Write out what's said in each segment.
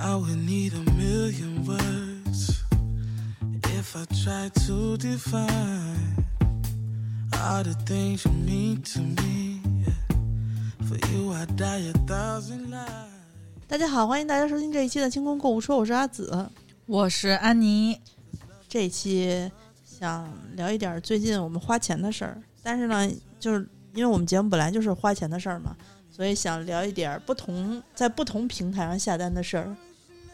I would need a million words if I tried to define all the things you mean to me. For you, I'd die a thousand lives. 大家好，欢迎大家收听这一期的清空购物车，我是阿紫。我是安妮，这一期想聊一点最近我们花钱的事儿，但是呢，就是因为我们节目本来就是花钱的事儿嘛，所以想聊一点不同在不同平台上下单的事儿，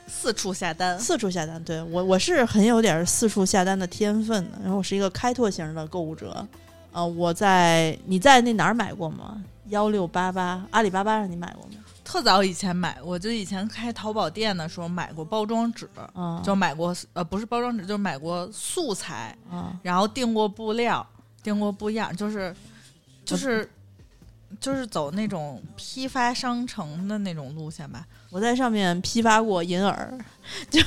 四处下单，四处下单。对我我是很有点四处下单的天分的，然后我是一个开拓型的购物者。呃，我在你在那哪儿买过吗？幺六八八阿里巴巴上你买过吗？特早以前买，我就以前开淘宝店的时候买过包装纸，啊，就买过呃不是包装纸，就是买过素材，啊，然后订过布料，订过布样，就是就是就是走那种批发商城的那种路线吧。我在上面批发过银耳，就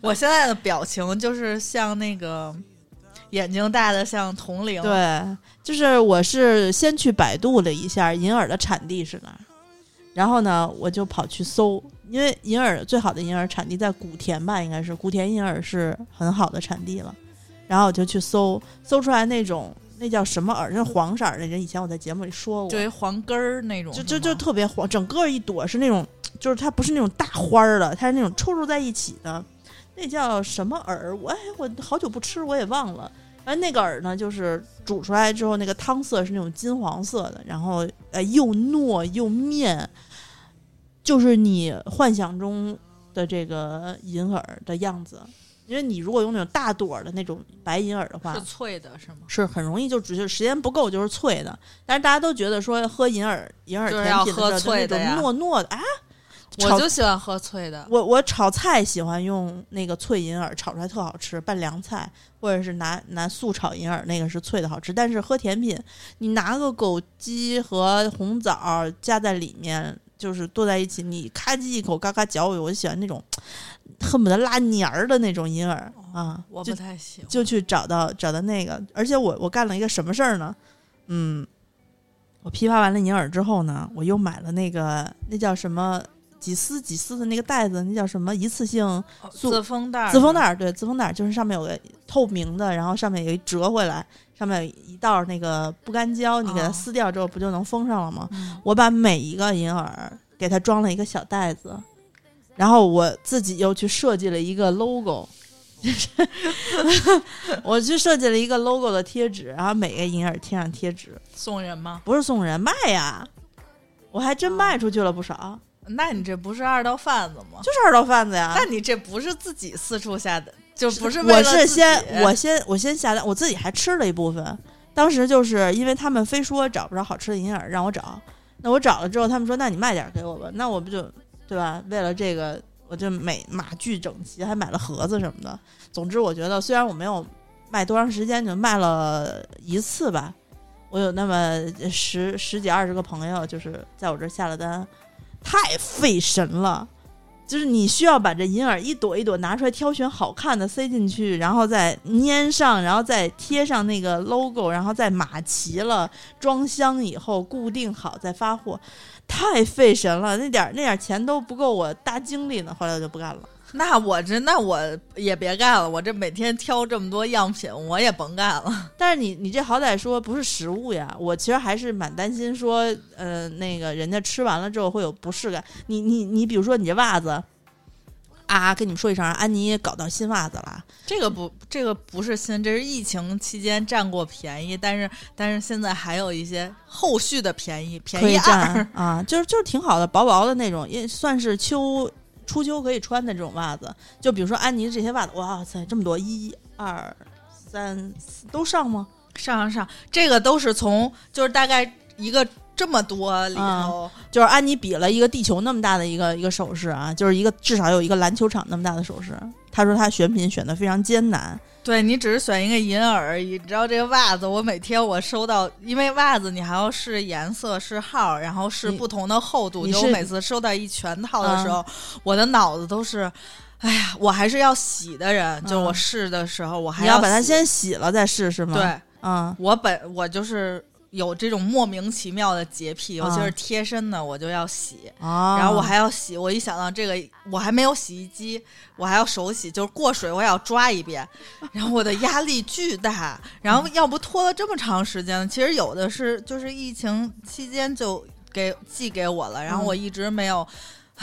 我现在的表情就是像那个眼睛大的像铜铃，对，就是我是先去百度了一下银耳的产地是哪儿，然后呢，我就跑去搜，因为银耳最好的银耳产地在古田吧，应该是古田银耳是很好的产地了，然后我就去搜，搜出来那种那叫什么耳，那黄色儿的，人以前我在节目里说过，就一黄根儿那种，就就就特别黄，整个一朵是那种，就是它不是那种大花儿的，它是那种抽抽在一起的，那叫什么耳？我哎，我好久不吃，我也忘了。反正那个耳呢，就是煮出来之后，那个汤色是那种金黄色的，然后呃又糯又面，就是你幻想中的这个银耳的样子。因为你如果用那种大朵儿的那种白银耳的话，是脆的，是吗？是很容易就只是时间不够就是脆的，但是大家都觉得说喝银耳银耳甜品的时候喝就那种脆的糯糯的啊。我就喜欢喝脆的。我我炒菜喜欢用那个脆银耳炒出来特好吃，拌凉菜或者是拿拿素炒银耳那个是脆的好吃。但是喝甜品，你拿个枸杞和红枣加在里面，就是剁在一起，你咔叽一口嘎嘎嚼，我就喜欢那种恨不得拉黏儿的那种银耳啊，我不太喜欢，就去找到找到那个，而且我我干了一个什么事儿呢？嗯，我批发完了银耳之后呢，我又买了那个那叫什么？几丝几丝的那个袋子，那叫什么？一次性素自封袋儿，自封袋儿，对，自封袋儿就是上面有个透明的，然后上面有一折回来，上面有一道那个不干胶，你给它哦撕掉之后不就能封上了吗？嗯我把每一个银耳给它装了一个小袋子，然后我自己又去设计了一个 logo，就是 我去设计了一个 logo 的贴纸，然后每个银耳贴上贴纸，送人吗？不是送人卖呀，我还真卖出去了不少，那你这不是二道贩子吗？就是二道贩子呀。那你这不是自己四处下的，就不是我是先我先我先下单，我自己还吃了一部分。当时就是因为他们非说找不着好吃的银耳，让我找。那我找了之后，他们说：“那你卖点儿给我吧。”那我不就对吧？为了这个，我就每码巨整齐，还买了盒子什么的。总之，我觉得虽然我没有卖多长时间，就卖了一次吧。我有那么十十几二十个朋友，就是在我这儿下了单，太费神了。就是你需要把这银耳一朵一朵拿出来，挑选好看的塞进去，然后再粘上，然后再贴上那个 logo，然后再码齐了，装箱以后固定好再发货，太费神了。那点儿那点儿钱都不够我搭精力呢。后来我就不干了。那我这那我也别干了，我这每天挑这么多样品，我也甭干了。但是你你这好歹说不是食物呀，我其实还是蛮担心说，呃，那个人家吃完了之后会有不适感。你你你，比如说你这袜子。啊，跟你们说一声，安妮搞到新袜子了。这个不，这个不是新，这是疫情期间占过便宜，但是但是现在还有一些后续的便宜，便宜二占啊，就是就是挺好的，薄薄的那种，也算是秋初秋可以穿的这种袜子。就比如说安妮这些袜子，哇塞，这么多，一二三四都上吗？上上上，这个都是从就是大概一个这么多里头，就是安妮比了一个地球那么大的一个一个手势啊，就是一个至少有一个篮球场那么大的手势。她说她选品选的非常艰难，对你只是选一个银耳而已。你知道这个袜子，我每天我收到，因为袜子你还要试颜色、试号，然后试不同的厚度。就我每次收到一全套的时候，我的脑子都是。哎呀，我还是要洗的人，就是我试的时候，我还你要把它先洗了再试是吗？，对，嗯，我本我就是有这种莫名其妙的洁癖，尤其啊是贴身的，我就要洗。啊。然后我还要洗，我一想到这个，我还没有洗衣机，我还要手洗，就是过水我也要抓一遍，然后我的压力巨大，然后要不拖了这么长时间，其实有的是就是疫情期间就给寄给我了，然后嗯。我一直没有，唉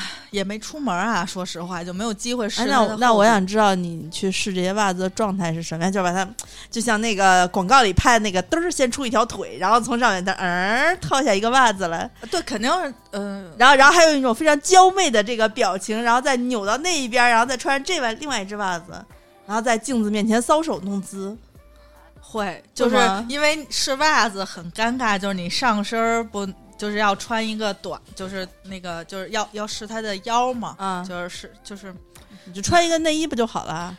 也没出门啊，说实话就没有机会试。那我那我想知道你去试这些袜子的状态是什么样？就把它，就像那个广告里拍的那个，嘚儿先出一条腿，然后从上面它嗯儿套下一个袜子来，对，肯定是嗯。然后然后还有一种非常娇媚的这个表情，然后再扭到那一边，然后再穿上这外另外一只袜子，然后在镜子面前搔首弄姿。会，就是因为试袜子很尴尬，就是你上身儿不就是要穿一个短，就是那个就是要要试他的腰嘛，啊就是是就是你就穿一个内衣不就好了？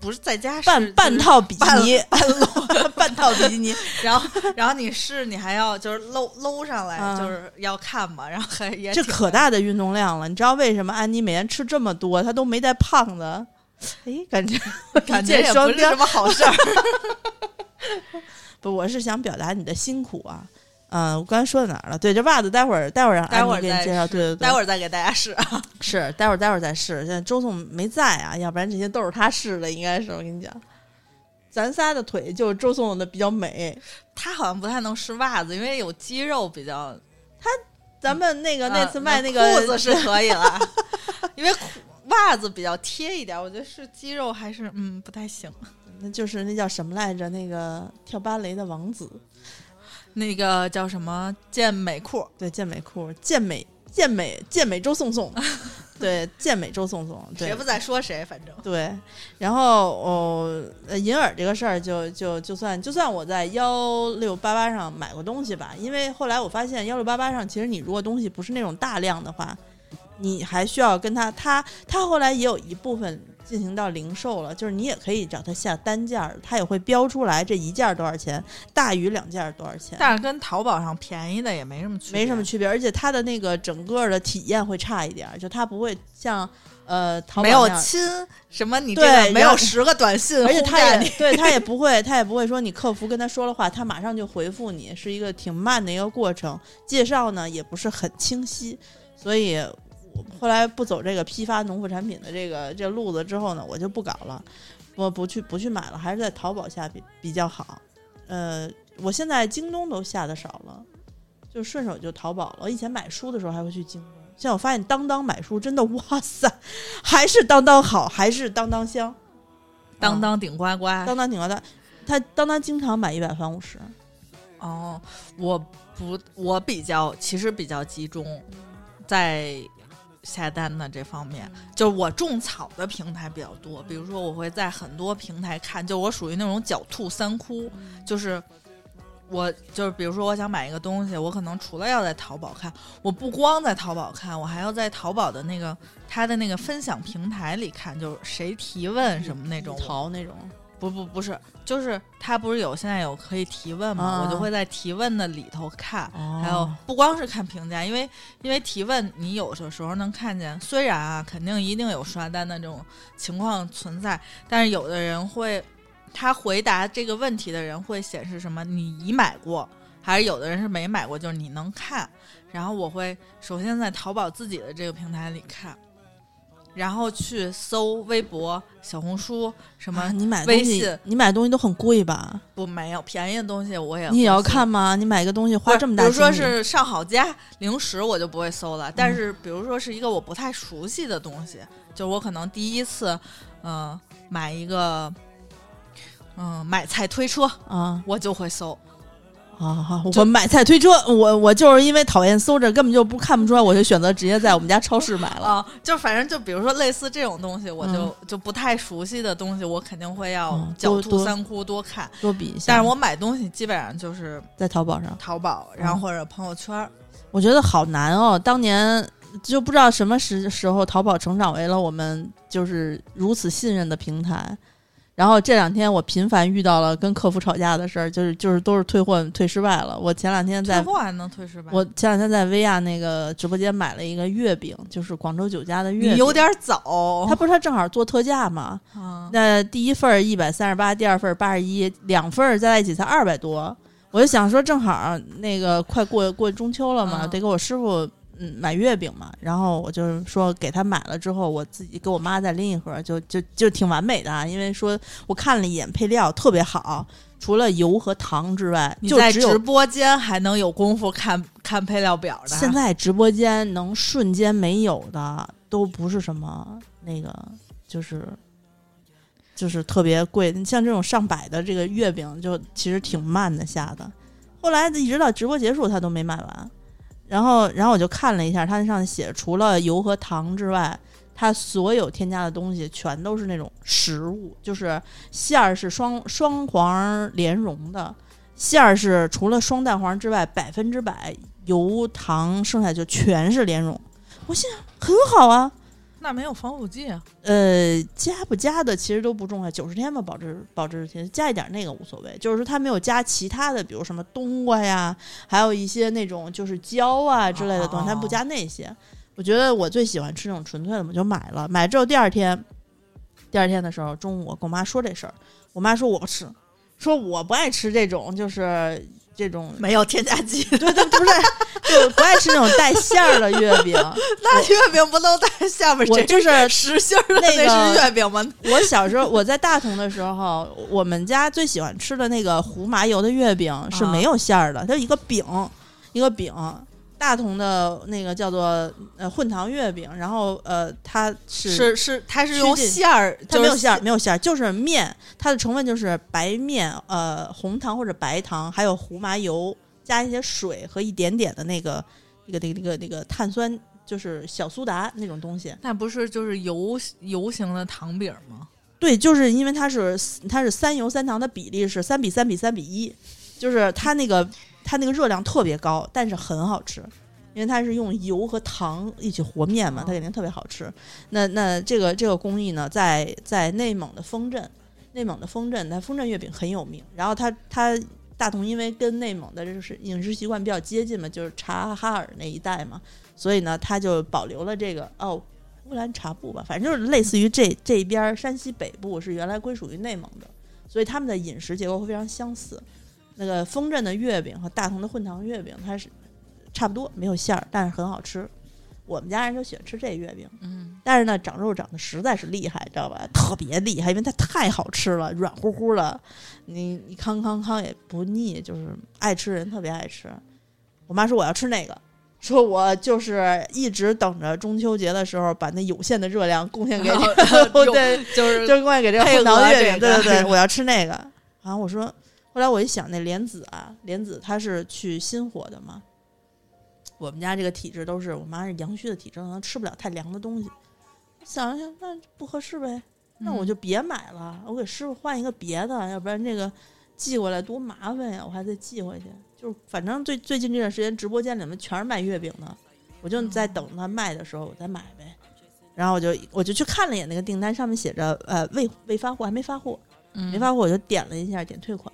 不是在家试半半，套比基尼，半露，半套比基尼。然后然后你试你还要就是搂搂上来，啊就是要看嘛，然后还也这可大的运动量了，你知道为什么安妮每天吃这么多，她都没带胖的？哎，感觉 感觉也不是什么好事儿。不，我是想表达你的辛苦啊。嗯，我刚才说到哪儿了？对，这袜子待会儿待会儿让会儿给你介绍。对对对，待会儿再给大家试啊。是待会儿待会儿再试。现在周总没在啊，要不然这些都是他试的，应该是我跟你讲。咱仨的腿就是周总的比较美，他好像不太能试袜子，因为有肌肉比较。他咱们那个、啊那次卖那个裤子是可以了，因为裤袜子比较贴一点，我觉得是肌肉还是嗯不太行。那就是那叫什么来着？那个跳芭蕾的王子，那个叫什么健美裤，对，健美裤，健美健美健美周颂颂，对，健美周颂颂，对谁不在说谁，反正对。然后哦，呃银耳这个事儿就就就算就算我在幺六八八上买过东西吧，因为后来我发现幺六八八上其实你如果东西不是那种大量的话，你还需要跟他他他后来也有一部分。进行到零售了，就是你也可以找他下单件儿，他也会标出来这一件儿多少钱，大于两件儿多少钱。但是跟淘宝上便宜的也没什么区别，没什么区别，而且它的那个整个的体验会差一点儿，就它不会像呃淘宝没有亲什么，你这对个没有十个短信而且他也对他也不会，他也不会说你客服跟他说了话，他马上就回复你，是一个挺慢的一个过程。介绍呢也不是很清晰，所以我后来不走这个批发农副产品的这个这路子之后呢，我就不搞了，我不去不去买了，还是在淘宝下比比较好。呃，我现在京东都下的少了，就顺手就淘宝了。我以前买书的时候还会去京东，现在我发现当当买书真的哇塞，还是当当好，还是当当香。当当顶呱呱。当当顶呱呱，他当当经常买一百返五十，哦，我不，我比较其实比较集中在下单的这方面，就是我种草的平台比较多，比如说我会在很多平台看，就我属于那种狡兔三窟，就是。我就是，比如说，我想买一个东西，我可能除了要在淘宝看，我不光在淘宝看，我还要在淘宝的那个它的那个分享平台里看，就是谁提问什么那种，淘那种，不不不是，就是他不是有现在有可以提问吗？啊我就会在提问的里头看，哦还有不光是看评价，因为因为提问你有的时候能看见，虽然啊肯定一定有刷单的这种情况存在，但是有的人会他回答这个问题的人会显示什么你已买过，还是有的人是没买过，就是你能看。然后我会首先在淘宝自己的这个平台里看。然后去搜微博、小红书什么啊你买微东西信，你买东西都很贵吧？不没有便宜的东西，我也你也要看吗？你买一个东西花这么大比如说是上好佳零食，我就不会搜了。嗯但是比如说是一个我不太熟悉的东西，就我可能第一次，嗯、买一个，嗯、买菜推车，啊我就会搜。啊！我买菜推车，我我就是因为讨厌搜着，根本就不看不出来，我就选择直接在我们家超市买了。啊，就反正就比如说类似这种东西，我就、嗯就不太熟悉的东西，我肯定会要嗯狡兔三窟多看。多比一下，但是我买东西基本上就是在淘宝上，淘宝，然后或者朋友圈儿。我觉得好难哦。当年就不知道什么时时候，淘宝成长为了我们就是如此信任的平台。然后这两天我频繁遇到了跟客服吵架的事儿，就是就是都是退货退失败了。我前两天在退货还能退失败？我前两天在薇娅那个直播间买了一个月饼，就是广州酒家的月饼。你有点早，他不是他正好做特价嘛？啊那第一份一百三十八，第二份八十一，两份儿加在一起才二百多。我就想说，正好那个快过过中秋了嘛，嗯得给我师傅嗯买月饼嘛。然后我就是说给他买了之后，我自己给我妈再拎一盒，就就就挺完美的啊。因为说我看了一眼配料特别好，除了油和糖之外，就在直播间还能有功夫看看配料表的？现在直播间能瞬间没有的，都不是什么那个，就是就是特别贵。你像这种上百的这个月饼，就其实挺慢的下的。后来一直到直播结束，他都没卖完。然后，然后我就看了一下，它那上写除了油和糖之外，它所有添加的东西全都是那种食物，就是馅儿是双双黄莲蓉的，馅儿是除了双蛋黄之外，百分之百油糖，剩下就全是莲蓉。我心想很好啊，那没有防腐剂啊？呃，加不加的其实都不重要，九十天吧，保质保质期加一点那个无所谓。就是说它没有加其他的，比如什么冬瓜呀，还有一些那种就是胶啊之类的东西，它不加那些。我觉得我最喜欢吃那种纯粹的，我就买了。买之后第二天，第二天的时候中午我跟我妈说这事儿，我妈说我不吃，说我不爱吃这种就是这种没有添加剂，对对不是，就不爱吃那种带馅儿的月饼。那月饼不都带馅儿吗我就是实心儿的那个是月饼吗？我小时候我在大同的时候，我们家最喜欢吃的那个胡麻油的月饼是没有馅儿的，它就一个饼，一个饼。大同的那个叫做呃混糖月饼，然后呃它是是是，它是用馅儿，它没有馅儿，没有馅儿，就是面，它的成分就是白面、呃红糖或者白糖，还有胡麻油，加一些水和一点点的那个那个那个那个那个碳酸，就是小苏打那种东西。那不是就是油油型的糖饼吗？对，就是因为它是它是三油三糖的比例是三比三比三比一，就是它那个它那个热量特别高，但是很好吃，因为它是用油和糖一起和面嘛，它肯定特别好吃。那那这个这个工艺呢，在在内蒙的丰镇，内蒙的丰镇，它丰镇月饼很有名。然后它它大同因为跟内蒙的就是饮食习惯比较接近嘛，就是察哈尔那一带嘛，所以呢，它就保留了这个哦。乌兰察布吧，反正就是类似于这这边儿山西北部是原来归属于内蒙的，所以他们的饮食结构会非常相似。那个丰镇的月饼和大同的混糖月饼，它是差不多，没有馅儿，但是很好吃。我们家人就喜欢吃这月饼，嗯，但是呢，长肉长得实在是厉害，知道吧？特别厉害，因为它太好吃了，软乎乎的，你你康康康也不腻，就是爱吃人特别爱吃。我妈说我要吃那个，说我就是一直等着中秋节的时候把那有限的热量贡献给你，对，就是就是贡献给这个配混糖月饼，对对对，我要吃那个。然后我说，后来我一想，那莲子啊，莲子它是去心火的嘛。我们家这个体质都是，我妈是阳虚的体质，可能吃不了太凉的东西。想想那不合适呗，那我就别买了，我给师傅换一个别的，要不然这个寄过来多麻烦呀，我还得寄回去。就是反正最最近这段时间，直播间里面全是卖月饼的，我就在等他卖的时候我再买呗。然后我就我就去看了一眼那个订单，上面写着呃未未发货，还没发货，嗯没发货我就点了一下点退款。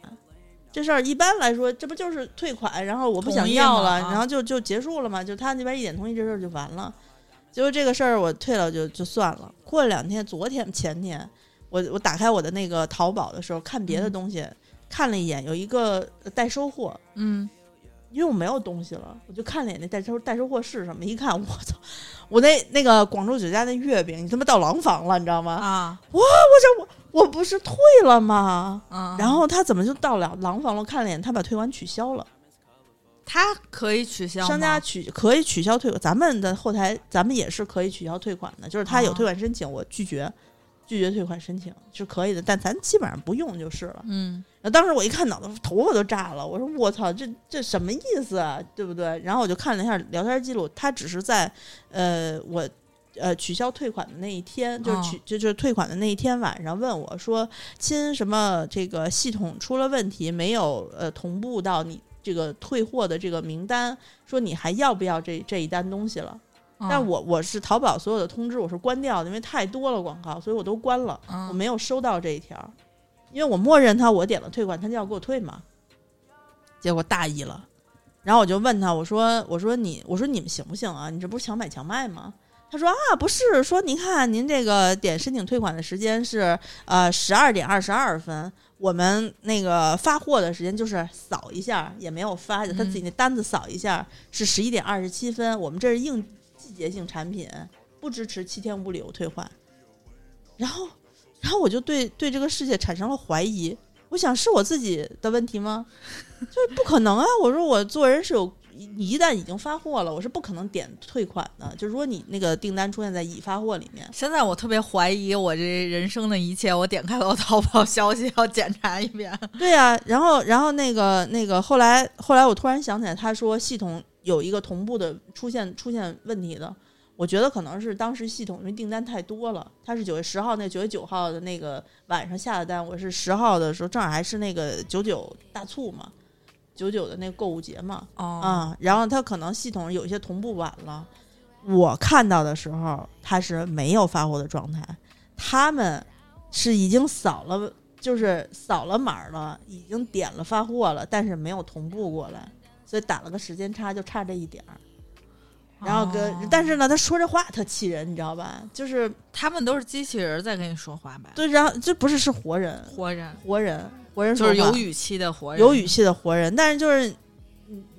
这事儿一般来说，这不就是退款，然后我不想要了，啊然后就就结束了嘛，就他那边一点同意，这事儿就完了。结果这个事儿我退了就就算了。过了两天，昨天前天，我我打开我的那个淘宝的时候，看别的嗯东西，看了一眼，有一个代收货，嗯，因为我没有东西了，我就看了一眼那代收代收货是什么，一看 我操，我那那个广州酒家那月饼，你他妈到廊坊了，你知道吗？啊我不是退了吗？嗯，然后他怎么就到了廊坊了？我看了一眼，他把退款取消了。他可以取消吗，商家取可以取消退款，咱们的后台咱们也是可以取消退款的，就是他有哦退款申请，我拒绝拒绝退款申请是可以的，但咱基本上不用就是了。嗯当时我一看，脑子头发都炸了，我说我操，这这什么意思啊？对不对？然后我就看了一下聊天记录，他只是在呃我。呃，取消退款的那一天，就是取、哦就就是退款的那一天晚上，问我说：“亲，什么这个系统出了问题，没有呃同步到你这个退货的这个名单，说你还要不要这这一单东西了？”嗯但我我是淘宝所有的通知我是关掉的，因为太多了广告，所以我都关了。我嗯没有收到这一条，因为我默认他我点了退款，他就要给我退嘛。结果大意了，然后我就问他，我说我说你我说你们行不行啊？你这不是强买强卖吗？他说啊，不是，说您看您这个点申请退款的时间是呃十二点二十二分，我们那个发货的时间就是扫一下也没有发，他自己那单子扫一下是十一点二十七分，我们这是应季节性产品，不支持七天无理由退换。然后，然后我就对对这个世界产生了怀疑，我想是我自己的问题吗？就是不可能啊！我说我做人是有。你一旦已经发货了，我是不可能点退款的。就如果你那个订单出现在已发货里面，现在我特别怀疑我这人生的一切。我点开了淘宝消息，要检查一遍。对呀，然后然后那个那个后来后来我突然想起来，他说系统有一个同步的出现出现问题的。我觉得可能是当时系统因为订单太多了，他是九月十号那九月九号的那个晚上下的单，我是十号的时候正好还是那个九九大促嘛。九九的那个购物节嘛，啊，然后它可能系统有些同步晚了。我看到的时候，它是没有发货的状态，他们是已经扫了，就是扫了码了，已经点了发货了，但是没有同步过来，所以打了个时间差，就差这一点儿。然后跟，但是呢，他说这话特气人，你知道吧？就是他们都是机器人在跟你说话吧？对，然后这不是是活人，活人，活人。活人就是有语气的活人，有语气的活人，但是就是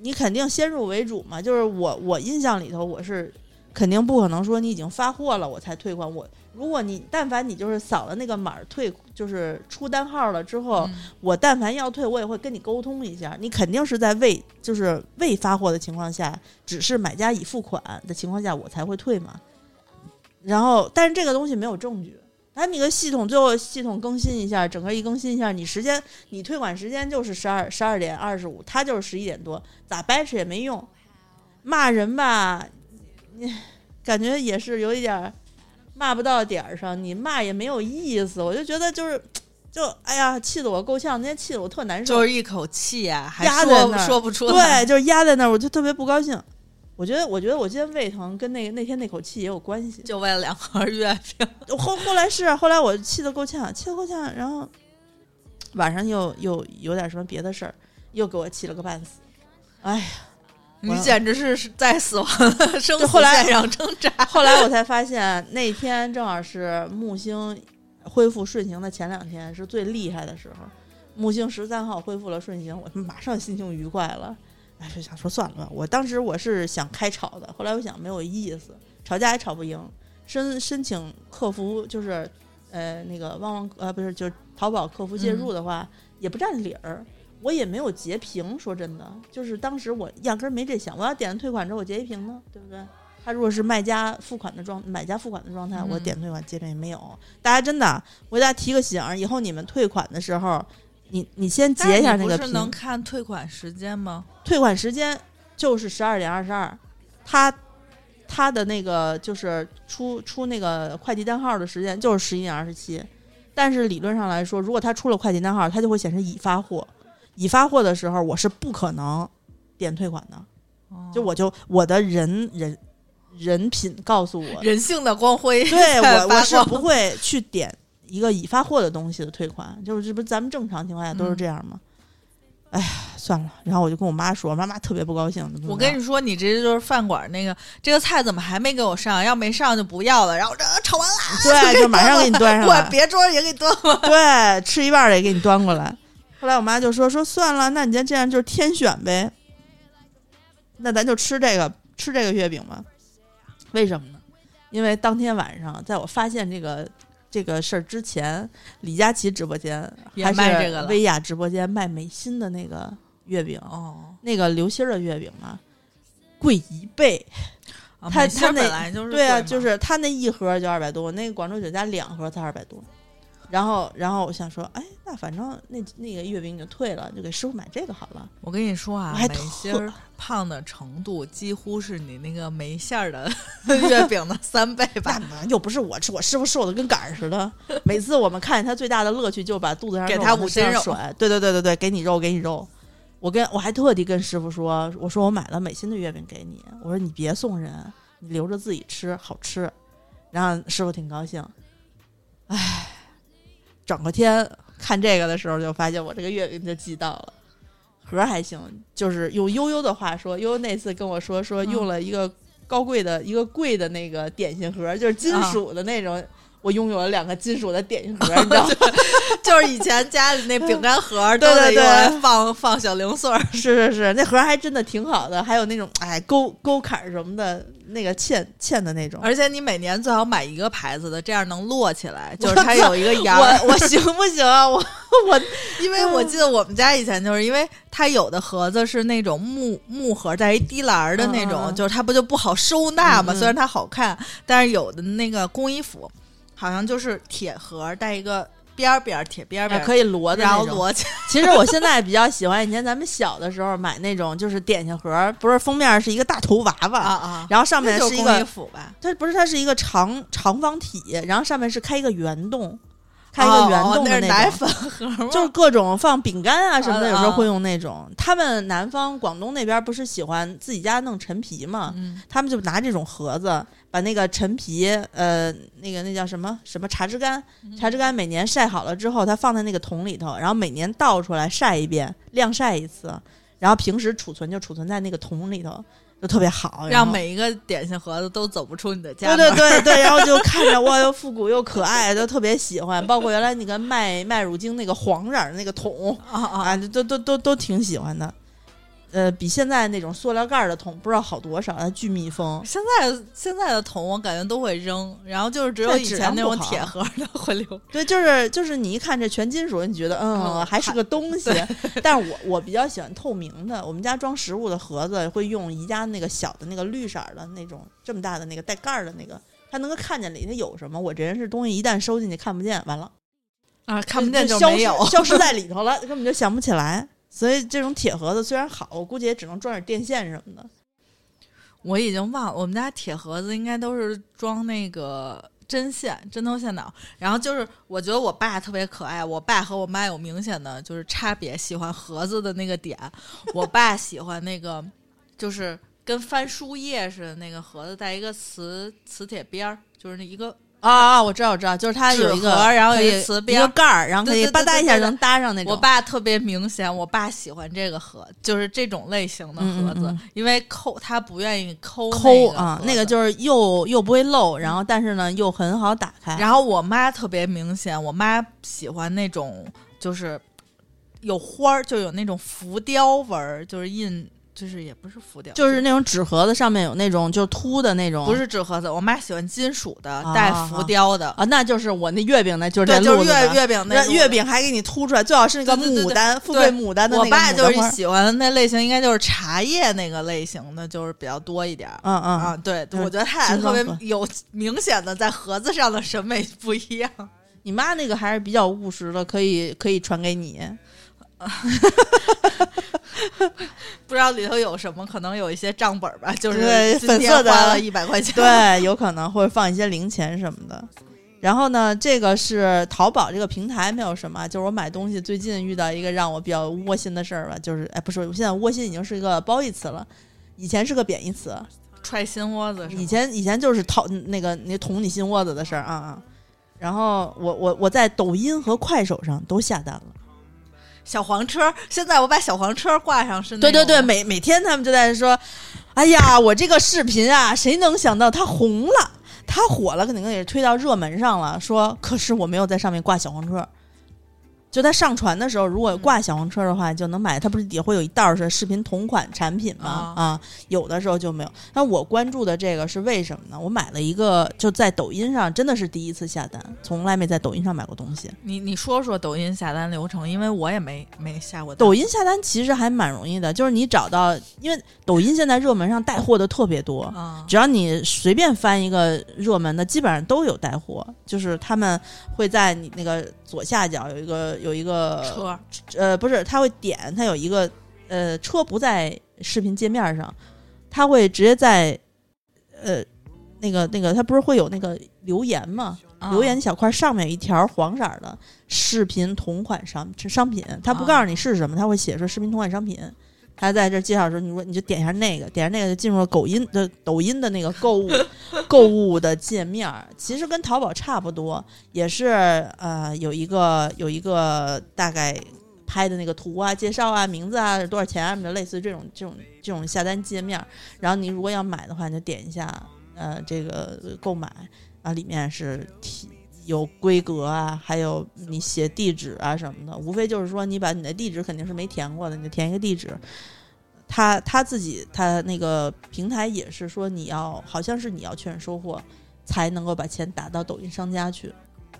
你肯定先入为主嘛。就是我我印象里头，我是肯定不可能说你已经发货了我才退款。我如果你但凡你就是扫了那个码退，就是出单号了之后，我但凡要退，我也会跟你沟通一下。你肯定是在未就是未发货的情况下，只是买家已付款的情况下，我才会退嘛。然后，但是这个东西没有证据。它那个系统最后系统更新一下，整个一更新一下，你时间你退款时间就是十二十二点二十五，他就是十一点多，咋掰扯也没用。骂人吧，你 感觉也是有一点骂不到点儿上，你骂也没有意思。我就觉得就是，就哎呀，气得我够呛，那天气得我特难受，就是一口气呀，压在那儿说不出来，对，就是压在那儿，我就特别不高兴。我觉得，我觉得我今天胃疼跟那那天那口气也有关系，就为了两盒月饼。后后来是，后来我气得够呛，气得够呛，然后晚上又又有点什么别的事儿，又给我气了个半死。哎呀，你简直是在死亡生死线上挣扎。后来我才发现，那天正好是木星恢复顺行的前两天，是最厉害的时候。木星十三号恢复了顺行，我马上心情愉快了。哎就想说算了吧，我当时我是想开吵的，后来我想没有意思，吵架也吵不赢。申申请客服就是，呃，那个旺旺呃不是，就是淘宝客服介入的话，也不占理儿，我也没有截屏。说真的，就是当时我压根儿没这想，我要点退款之后我截一屏呢，对不对？他如果是卖家付款的状，买家付款的状态，我点退款截屏也没有。大家真的，我给大家提个醒，以后你们退款的时候。你你先截一下那个屏，能看退款时间吗？退款时间就是十二点二十二，他他的那个就是出出那个快递单号的时间就是十一点二十七，但是理论上来说，如果他出了快递单号，他就会显示已发货，已发货的时候我是不可能点退款的，就我就我的人人人品告诉我人性的光辉，对我我是不会去点。一个已发货的东西的退款，就是这不咱们正常情况下都是这样吗？哎呀，算了。然后我就跟我妈说，妈妈特别不高兴。我跟你说，你直接就是饭馆那个，这个菜怎么还没给我上？要没上就不要了。然后这炒完了，对，就马上给你端上 来。别桌也给你端过来。对，吃一半的也给你端过来。后来我妈就说说算了，那你先这样就是天选呗。那咱就吃这个吃这个月饼吧。为什么呢？因为当天晚上，在我发现这个。这个事儿之前，李佳琦直播间还是薇娅直播间卖美心的那个月饼哦，那个流心儿的月饼嘛，贵一倍。他他那对啊，就是他那一盒就二百多，那个广州酒家两盒才二百多。然后，然后我想说，哎，那反正那那个月饼就退了，就给师傅买这个好了。我跟你说啊，美心儿胖的程度几乎是你那个没馅儿的 月饼的三倍吧？又不是我吃，我师傅瘦的跟杆儿似的。每次我们看见他最大的乐趣，就把肚子上给他五斤肉甩。对对对对对，给你肉，给你肉。我跟我还特地跟师傅说，我说我买了美心的月饼给你，我说你别送人，你留着自己吃，好吃。然后师傅挺高兴，唉。整个天看这个的时候，就发现我这个月饼就寄到了，盒还行，就是用悠悠的话说，悠悠那次跟我说说用了一个高贵的一个贵的那个点心盒，就是金属的那种。我拥有了两个金属的点心盒，你知道吗？就是以前家里那饼干盒，对对对，放放小零碎儿。是是是，那盒还真的挺好的，还有那种哎勾勾坎什么的，那个嵌嵌的那种。而且你每年最好买一个牌子的，这样能摞起来，就是它有一个沿。我我行不行啊？我我，因为我记得我们家以前就是因为它有的盒子是那种木木盒带一滴栏的那种，就是它不就不好收纳嘛？虽然它好看，但是有的那个工衣服。好像就是铁盒带一个边儿边儿铁边儿边儿可以摞的，然后摞起来。其实我现在比较喜欢以前咱们小的时候买那种，就是点心盒，不是封面是一个大头娃娃啊啊，然后上面是一个吧？它不是，它是一个长长方体，然后上面是开一个圆洞。开一个圆洞的那种，就是各种放饼干啊什么的，有时候会用那种。他们南方广东那边不是喜欢自己家弄陈皮嘛？他们就拿这种盒子，把那个陈皮，呃，那个那叫什么什么茶枝干，茶枝干每年晒好了之后，它放在那个桶里头，然后每年倒出来晒一遍，晾晒一次，然后平时储存就储存在那个桶里头。就特别好，让每一个点心盒子都走不出你的家。对对对对，然后就看着 哇，又复古又可爱，就特别喜欢。包括原来那个麦麦乳精那个黄染的那个桶啊，都都都都挺喜欢的。呃，比现在那种塑料盖的桶不知道好多少，它巨密封。现在现在的桶我感觉都会扔，然后就是只有以前那种铁盒的会留。对，就是就是你一看这全金属，你觉得嗯还是个东西。但是我我比较喜欢透明的，我们家装食物的盒子会用宜家那个小的那个绿色的那种这么大的那个带盖儿的那个，它能够看见里头有什么。我这人是东西一旦收进去看不见，完了啊看不见就没有，消失在里头了，根本就想不起来。所以这种铁盒子虽然好，我估计也只能装点电线什么的。我已经忘了，我们家铁盒子应该都是装那个针线、针头线脑。然后就是，我觉得我爸特别可爱。我爸和我妈有明显的就是差别，喜欢盒子的那个点。我爸喜欢那个，就是跟翻书页似的那个盒子，带一个磁磁铁边儿，就是那一个。啊啊！我知道，我知道，就是它有一个，然后有一个一个盖儿，然后可以吧嗒一下能搭上那种。我爸特别明显，我爸喜欢这个盒，就是这种类型的盒子，因为抠他不愿意抠抠啊，那个就是又又不会漏，然后但是呢又很好打开。然后我妈特别明显，我妈喜欢那种就是有花儿，就有那种浮雕纹儿，就是印。就是也不是浮雕，就是那种纸盒子上面有那种就凸的那种，不是纸盒子。我妈喜欢金属的带浮雕的啊，那就是我那月饼那就是对就是月月饼那月饼还给你凸出来，最好是那个牡丹富贵牡丹的那个。我爸就是喜欢那类型，应该就是茶叶那个类型的，就是比较多一点。嗯嗯啊，对，我觉得他俩特别有明显的在盒子上的审美不一样。你妈那个还是比较务实的，可以可以传给你。不知道里头有什么，可能有一些账本吧，就是粉色的，花了一百块钱，对，有可能会放一些零钱什么的。然后呢，这个是淘宝这个平台没有什么，就是我买东西最近遇到一个让我比较窝心的事儿吧，就是哎，不是，我现在窝心已经是一个褒义词了，以前是个贬义词，踹心窝子。以前以前就是掏那个你捅你心窝子的事儿啊啊。然后我我我在抖音和快手上都下单了。小黄车，现在我把小黄车挂上是。对对对，每每天他们就在说：“哎呀，我这个视频啊，谁能想到它红了，它火了，肯定也推到热门上了。”说，可是我没有在上面挂小黄车。就在上传的时候，如果挂小黄车的话，就能买。它不是也会有一道是视频同款产品吗？啊，有的时候就没有。那我关注的这个是为什么呢？我买了一个，就在抖音上，真的是第一次下单，从来没在抖音上买过东西。你你说说抖音下单流程，因为我也没没下过。抖音下单其实还蛮容易的，就是你找到，因为抖音现在热门上带货的特别多，只要你随便翻一个热门的，基本上都有带货，就是他们会在你那个左下角有一个。有一个车，呃，不是，他会点，他有一个，呃，车不在视频界面上，他会直接在，呃，那个那个，他不是会有那个留言吗？留言小块上面有一条黄色的视频同款商商品，他不告诉你是什么，他会写出视频同款商品。他在这介绍的时候，你说你就点一下那个，点下那个就进入了抖音的抖音的那个购物 购物的界面，其实跟淘宝差不多，也是呃有一个有一个大概拍的那个图啊、介绍啊、名字啊、多少钱啊什么的，类似于这种这种这种下单界面。然后你如果要买的话，你就点一下呃这个购买啊，里面是提有规格啊，还有你写地址啊什么的，无非就是说你把你的地址肯定是没填过的，你就填一个地址。他他自己他那个平台也是说你要好像是你要确认收货才能够把钱打到抖音商家去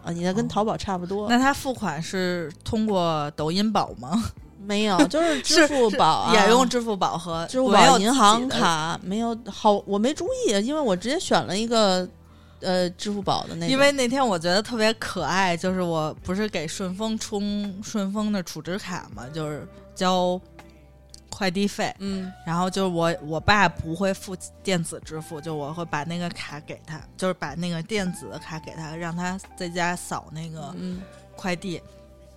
啊，你那跟哦淘宝差不多。那他付款是通过抖音宝吗？没有，就是支付宝、啊、也用支付宝和支付宝、银行卡，没有好，我没注意，因为我直接选了一个呃支付宝的那个，因为那天我觉得特别可爱，就是我不是给顺丰充顺丰的储值卡嘛，就是交快递费，嗯。然后就是我我爸不会付电子支付，就我会把那个卡给他，就是把那个电子的卡给他，让他在家扫那个嗯。快递。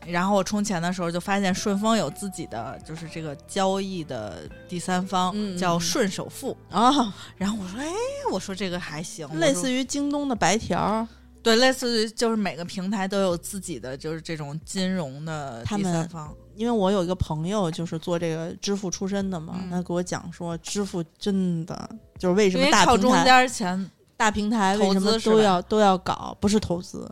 然后我充钱的时候就发现顺丰有自己的就是这个交易的第三方，叫嗯顺首付。啊，然后我说，哎，我说这个还行，类似于于京东的白条，对，类似于就是每个平台都有自己的就是这种金融的第三方。因为我有一个朋友就是做这个支付出身的嘛，嗯他给我讲说，支付真的就是为什么大平台靠中间钱，大平台为投什么都要都要搞？不是投资，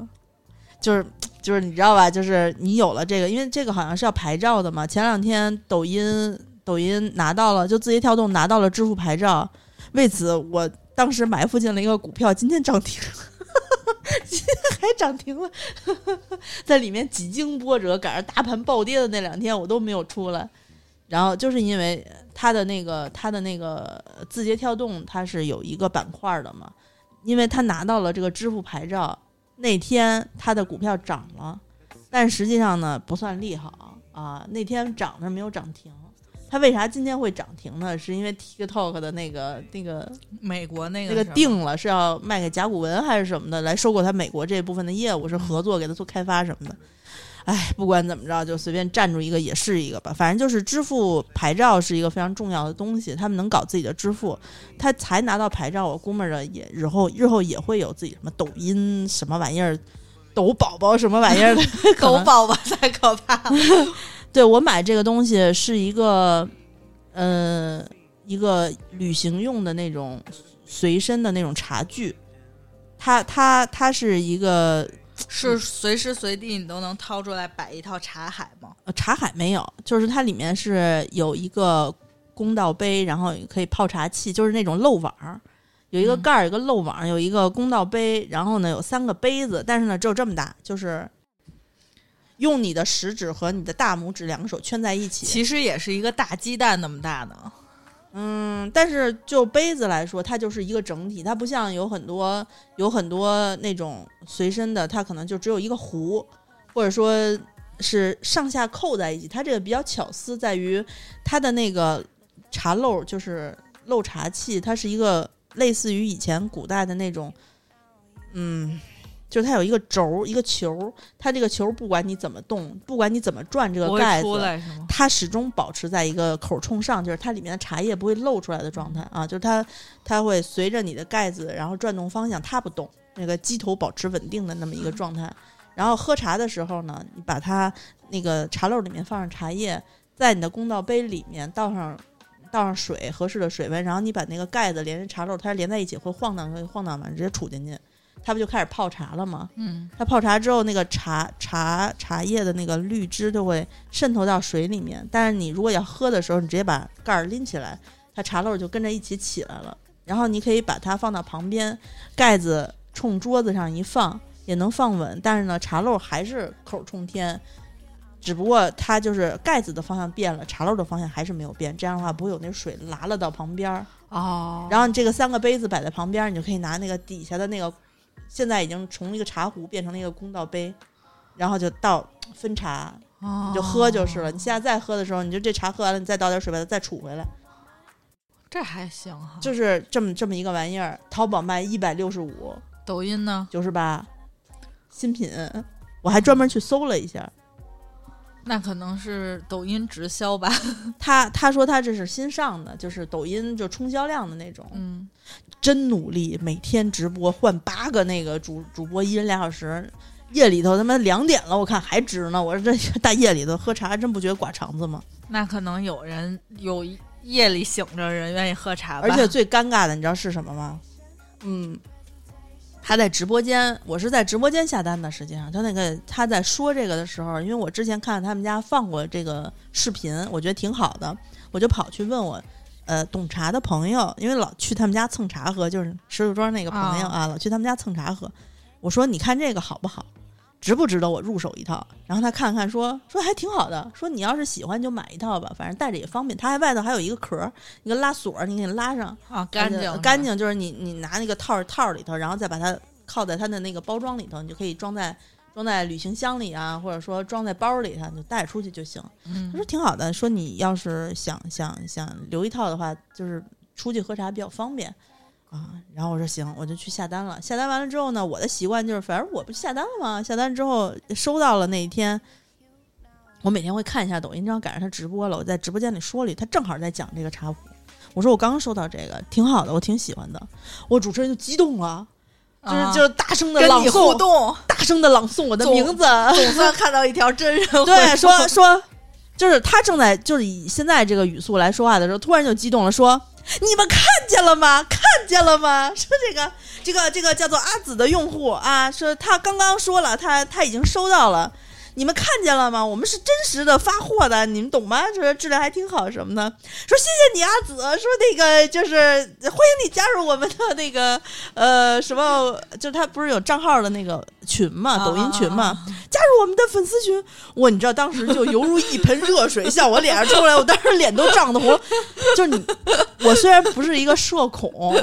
就是就是你知道吧？就是你有了这个，因为这个好像是要牌照的嘛。前两天抖音抖音拿到了，就字节跳动拿到了支付牌照，为此我当时埋伏进了一个股票，今天涨停了。今天还涨停了，在里面几经波折，赶上大盘暴跌的那两天，我都没有出来。然后就是因为它的那个它的那个字节跳动，它是有一个板块的嘛，因为它拿到了这个支付牌照，那天他的股票涨了，但实际上呢不算利好啊，那天涨的没有涨停。它为啥今天会涨停呢？是因为 TikTok 的那个那个美国那个那个定了是要卖给甲骨文还是什么的，来收购它美国这部分的业务，是合作给他做开发什么的。哎，不管怎么着，就随便站住一个也是一个吧。反正就是支付牌照是一个非常重要的东西，他们能搞自己的支付，他才拿到牌照，我估摸着也日后日后也会有自己什么抖音什么玩意儿。抖宝宝什么玩意儿的？抖宝宝太可怕了。对我买这个东西是一个，呃，一个旅行用的那种随身的那种茶具，它它它是一个是随时随地你都能掏出来摆一套茶海吗？呃茶海没有，就是它里面是有一个公道杯，然后可以泡茶器，就是那种漏网儿。有一个嗯盖儿，有一个漏网，有一个公道杯，然后呢有三个杯子，但是呢只有这么大，就是用你的食指和你的大拇指两个手圈在一起，其实也是一个大鸡蛋那么大的。嗯，但是就杯子来说，它就是一个整体，它不像有很多有很多那种随身的，它可能就只有一个壶，或者说是上下扣在一起。它这个比较巧思在于它的那个茶漏，就是漏茶器，它是一个类似于以前古代的那种，嗯。就是它有一个轴儿，一个球儿，它这个球儿不管你怎么动，不管你怎么转这个盖子？它始终保持在一个口冲上，就是它里面的茶叶不会漏出来的状态啊，就是它它会随着你的盖子然后转动方向，它不动，那个机头保持稳定的那么一个状态。然后喝茶的时候呢，你把它那个茶漏里面放上茶叶，在你的公道杯里面倒上倒上水，合适的水温，然后你把那个盖子连着茶漏，它连在一起会晃荡，会晃荡完直接杵进去，它不就开始泡茶了吗？嗯，它泡茶之后，那个茶茶茶叶的那个绿汁就会渗透到水里面。但是你如果要喝的时候，你直接把盖儿拎起来，它茶漏就跟着一起起来了。然后你可以把它放到旁边，盖子冲桌子上一放，也能放稳。但是呢，茶漏还是口冲天，只不过它就是盖子的方向变了，茶漏的方向还是没有变。这样的话不会有那水拉了到旁边儿。哦，然后你这个三个杯子摆在旁边，你就可以拿那个底下的那个，现在已经从一个茶壶变成了一个公道杯，然后就倒分茶，你就喝就是了。你现在再喝的时候，你就这茶喝完了，你再倒点水把它再储回来，这还行哈。就是这么这么一个玩意儿。淘宝卖一百六十五，抖音呢？九十八，新品。我还专门去搜了一下，那可能是抖音直销吧。他他说他这是新上的，就是抖音就冲销量的那种。嗯，真努力，每天直播换八个那个主主播，一人俩小时，夜里头他妈两点了，我看还直呢。我说这大夜里头喝茶，真不觉得刮肠子吗？那可能有人有夜里醒着人愿意喝茶吧，而且最尴尬的，你知道是什么吗？嗯，他在直播间，我是在直播间下单的。实际上，他那个他在说这个的时候，因为我之前看他们家放过这个视频，我觉得挺好的，我就跑去问我呃懂茶的朋友，因为老去他们家蹭茶喝，就是石头庄那个朋友啊，老去他们家蹭茶喝。我说你看这个好不好？值不值得我入手一套？然后他看看说说还挺好的，说你要是喜欢就买一套吧，反正带着也方便。它还外头还有一个壳儿，一个拉锁儿，你给你拉上，啊干净呃干净，就是你你拿那个套儿套儿里头，然后再把它靠在它的那个包装里头，你就可以装在装在旅行箱里啊，或者说装在包里头，你就带出去就行。嗯他说挺好的，说你要是想想想留一套的话，就是出去喝茶比较方便啊。然后我说行，我就去下单了。下单完了之后呢，我的习惯就是，反正我不下单了吗？下单之后收到了那一天，我每天会看一下抖音，正好赶上他直播了，我在直播间里说了一，他正好在讲这个茶壶。我说我刚刚收到这个，挺好的，我挺喜欢的。我主持人就激动了，就是、啊就是大声的跟你互朗诵，动，大声的朗诵我的名字。总算看到一条真人 对，说说，就是他正在就是以现在这个语速来说话的时候，突然就激动了，说：“你们看见了吗？看见了吗？说这个这个这个叫做阿紫的用户啊，说他刚刚说了，他他已经收到了。”你们看见了吗？我们是真实的发货的，你们懂吗？说质量还挺好什么的。说谢谢你阿紫，说那个就是欢迎你加入我们的那个呃什么，就他不是有账号的那个群嘛，抖音群嘛，啊加入我们的粉丝群。我你知道当时就犹如一盆热水向我脸上冲来，我当时脸都涨得红。就是你，我虽然不是一个社恐，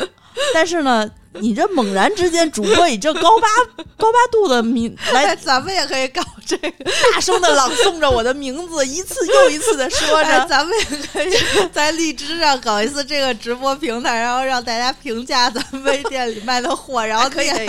但是呢，你这猛然之间，主播以这高八高八度的名来哎，咱们也可以搞这个，大声的朗诵着我的名字，一次又一次的说哎，着。咱们也可以 在荔枝上搞一次这个直播平台，然后让大家评价咱们微店里卖的货，然后可以哎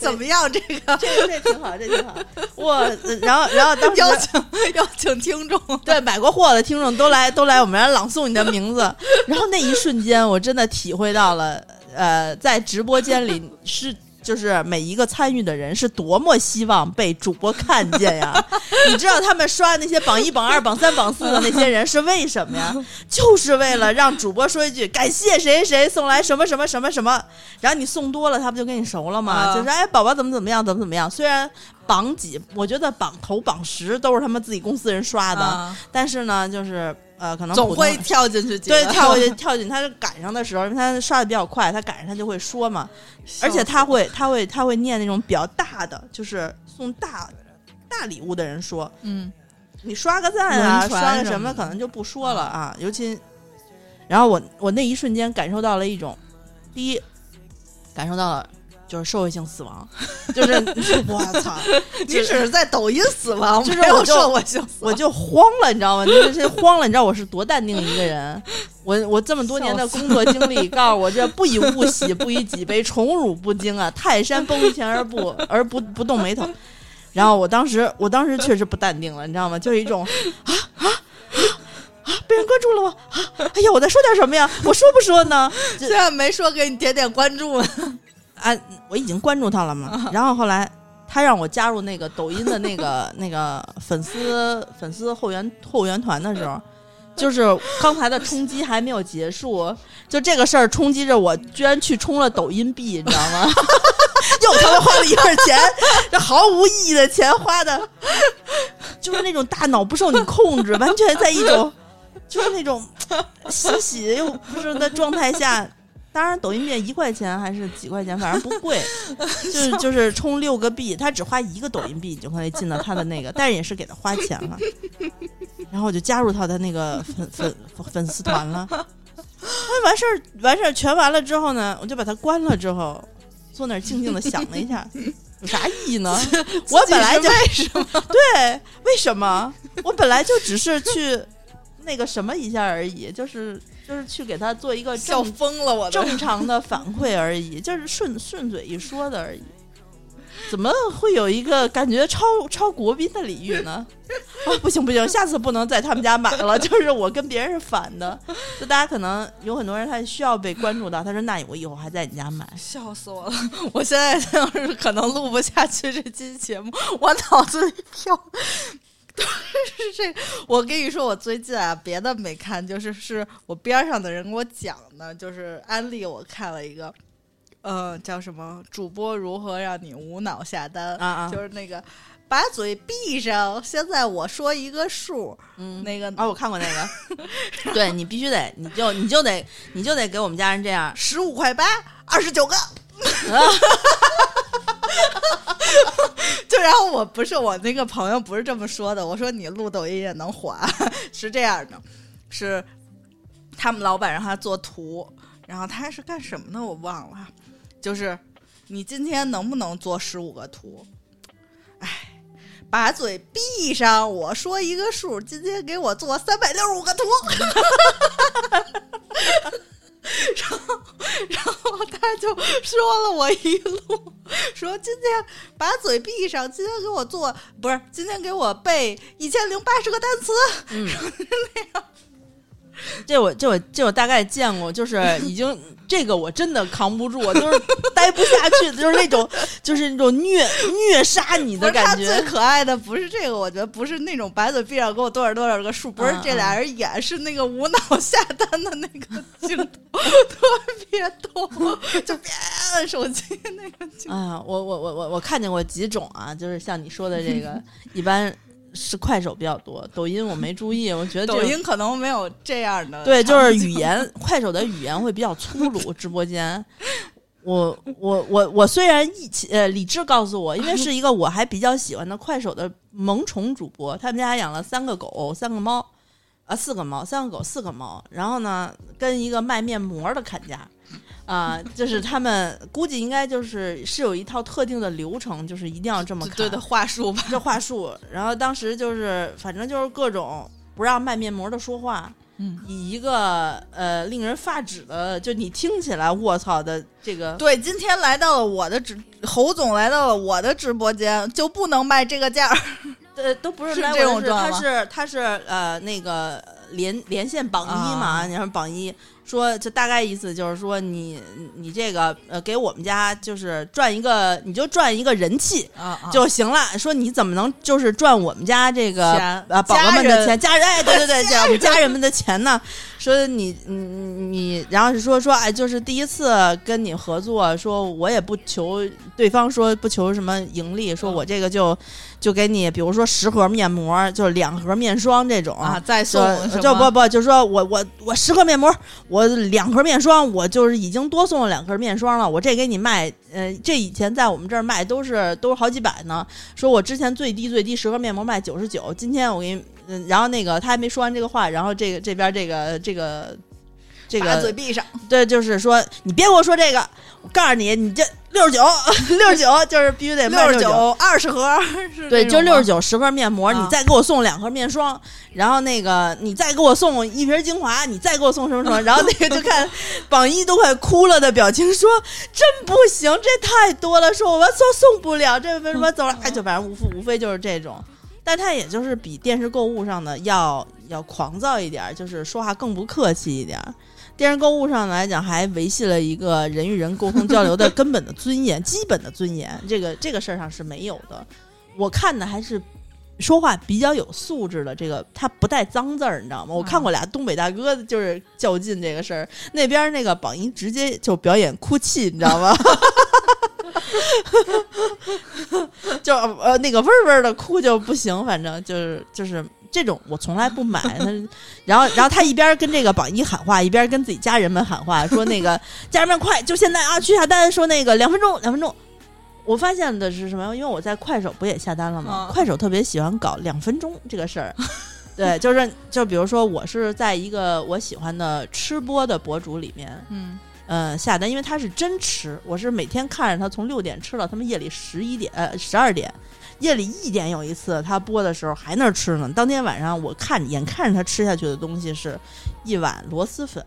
怎么样？这个这个这挺好，这挺好。我然后然后当时邀请邀请听众，对买过货的听众都来都来我们这儿朗诵你的名字，然后那一瞬间我真的体会到了，呃，在直播间里是。就是每一个参与的人是多么希望被主播看见呀！你知道他们刷那些榜一、榜二、榜三、榜四的那些人是为什么呀？就是为了让主播说一句感谢谁谁谁送来什么什么什么什么，然后你送多了，他不就跟你熟了吗？啊就是哎，宝宝怎么怎么样，怎么怎么样。虽然榜几，我觉得榜头、榜十都是他们自己公司人刷的，啊但是呢，就是呃，可能总会跳进去，对跳过去 跳进，他是赶上的时候，因为他刷的比较快，他赶上他就会说嘛，而且他会他会他会念那种比较大的，就是送大大礼物的人说，嗯。你刷个赞啊，刷个什么可能就不说了啊，尤其，然后我我那一瞬间感受到了一种，第一感受到了就是社会性死亡，就是 我操，你只是在抖音死亡，就是我就社会性死亡我就慌了，你知道吗？就是这慌了，你知道我是多淡定一个人。我我这么多年的工作经历告诉我，这不以物喜，不以己悲，宠辱不惊啊！泰山崩于前而不而不不动眉头。然后我当时，我当时确实不淡定了，你知道吗？就是一种啊啊啊啊！被人关注了吗？啊！哎呀，我在说点什么呀？我说不说呢？虽然没说给你点点关注呢，啊，我已经关注他了嘛。然后后来他让我加入那个抖音的那个那个粉丝粉丝后援后援团的时候，就是刚才的冲击还没有结束，就这个事儿冲击着我，居然去充了抖音币，你知道吗？又他妈花了一份钱，这毫无意义的钱花的，就是那种大脑不受你控制，完全在一种就是那种欣喜又不是的状态下。当然，抖音币一块钱还是几块钱，反正不贵，就是就是充六个币，他只花一个抖音币，你就可以进到他的那个，但是也是给他花钱了。然后我就加入他的那个粉粉粉丝团了。那完事儿完事儿全完了之后呢，我就把它关了之后，坐那儿静静的想了一下，有啥意义呢？我本来就为什么？对，为什么？我本来就只是去那个什么一下而已，就是就是去给他做一个正笑疯了我都。正常的反馈而已，就是顺顺嘴一说的而已。怎么会有一个感觉超超国宾的礼遇呢？啊，不行不行，下次不能在他们家买了，就是我跟别人是反的。就大家可能有很多人他需要被关注到，他说那我以后还在你家买。笑死我了！我现在就 是可能录不下去这期节目，我脑子里飘都 是这个。我跟你说，我最近啊，别的没看，就是是我边上的人给我讲的，就是安利我看了一个，呃，叫什么“主播如何让你无脑下单”，啊啊就是那个把嘴闭上，现在我说一个数，嗯那个啊，我看过那个，对你必须得，你就你就得你就得给我们家人这样，十五块八，二十九个。就然后我不是我那个朋友不是这么说的，我说你录抖音也能火，是这样的，是他们老板让他做图，然后他是干什么的我忘了，就是你今天能不能做十五个图？哎，把嘴闭上，我说一个数，今天给我做三百六十五个图。然后然后他就说了我一路，说今天把嘴闭上，今天给我做不是今天给我背一千零八十个单词，嗯，这我这我这我大概见过，就是已经这个我真的扛不住，就是待不下去，就是那种就是那种虐虐杀你的感觉。最可爱的不是这个，我觉得不是那种白嘴闭上给我多少多少个数，不是嗯这俩人演，是那个无脑下单的那个镜头，特别逗，就别按手机那个镜头。啊，我我我我我看见过几种啊，就是像你说的这个，一般是快手比较多，抖音我没注意，我觉得抖音可能没有这样的，对，就是语言，快手的语言会比较粗鲁，直播间。我我我我虽然一起呃理智告诉我，因为是一个我还比较喜欢的快手的萌宠主播，他们家养了三个狗、三个猫，啊四个猫、三个狗、四个猫，然后呢跟一个卖面膜的砍价，啊、就是他们估计应该就是是有一套特定的流程，就是一定要这么看，对的话术吧。这话术，然后当时就是反正就是各种不让卖面膜的说话，嗯，以一个呃令人发指的，就你听起来卧槽的这个，对，今天来到了我的直，侯总来到了我的直播间，就不能卖这个价儿。呃都不是是来这种状吗是他是呃那个连连线榜一嘛，啊你看榜一说就大概意思就是说你你这个呃给我们家就是赚一个你就赚一个人气。啊啊就行了，说你怎么能就是赚我们家这个钱呃宝宝们的钱，家人哎，对对对，这我们家人们的钱呢？说你你你，然后是说说哎，就是第一次跟你合作，说我也不求对方说不求什么盈利，说我这个就就给你，比如说十盒面膜，就是两盒面霜这种啊，再送就不不，就是说我我我十盒面膜，我两盒面霜，我就是已经多送了两盒面霜了，我这给你卖，呃，这以前在我们这儿卖都是都是好几百呢。说我之前最低最低十盒面膜卖九十九，今天我给你，嗯，然后那个他还没说完这个话，然后这个这边这个这个这把个嘴闭上，对，就是说你别跟我说这个，我告诉你，你这六十九 六十九就是必须得。六十九二十盒，是对，就六十九十盒面膜，啊你再给我送两盒面霜，然后那个你再给我送一瓶精华，你再给我送什么什么，然后那个就看榜一都快哭了的表情，说真不行，这太多了，说我们送送不了，这为什么走了？哎，就反正无非无非就是这种，但他也就是比电视购物上的要要狂躁一点儿，就是说话更不客气一点儿。电视购物上来讲，还维系了一个人与人沟通交流的根本的尊严、基本的尊严，这个这个事儿上是没有的。我看的还是说话比较有素质的，这个他不带脏字儿，你知道吗？我看过俩东北大哥就是较劲这个事儿，那边那个榜一直接就表演哭泣，你知道吗？就呃那个味儿味儿的哭就不行，反正就是就是这种我从来不买。他然后然后他一边跟这个榜一喊话，一边跟自己家人们喊话，说那个 家人们快就现在啊去下单，说那个两分钟两分钟。我发现的是什么？因为我在快手不也下单了吗？嗯快手特别喜欢搞两分钟这个事儿。对，就是就比如说，我是在一个我喜欢的吃播的博主里面，嗯呃，下单，因为他是真吃，我是每天看着他从六点吃到他们夜里十一点，呃，十二点，夜里一点有一次他播的时候还那儿吃呢。当天晚上我看眼看着他吃下去的东西是一碗螺蛳粉，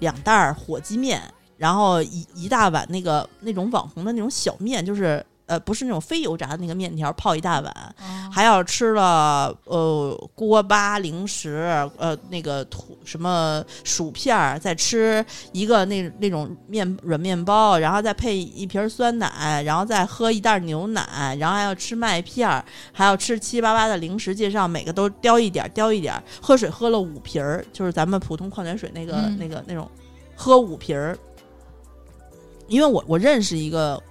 两袋火鸡面，然后一一大碗那个那种网红的那种小面，就是呃，不是那种非油炸的那个面条，泡一大碗，哦还要吃了呃锅巴零食，呃那个土什么薯片儿，再吃一个那那种面软面包，然后再配一瓶酸奶，然后再喝一袋牛奶，然后还要吃麦片儿，还要吃七七八八的零食介绍，每个都叼一点儿叼一点儿，喝水喝了五瓶儿，就是咱们普通矿泉水那个、嗯那个那种，喝五瓶儿。因为我我认识一个，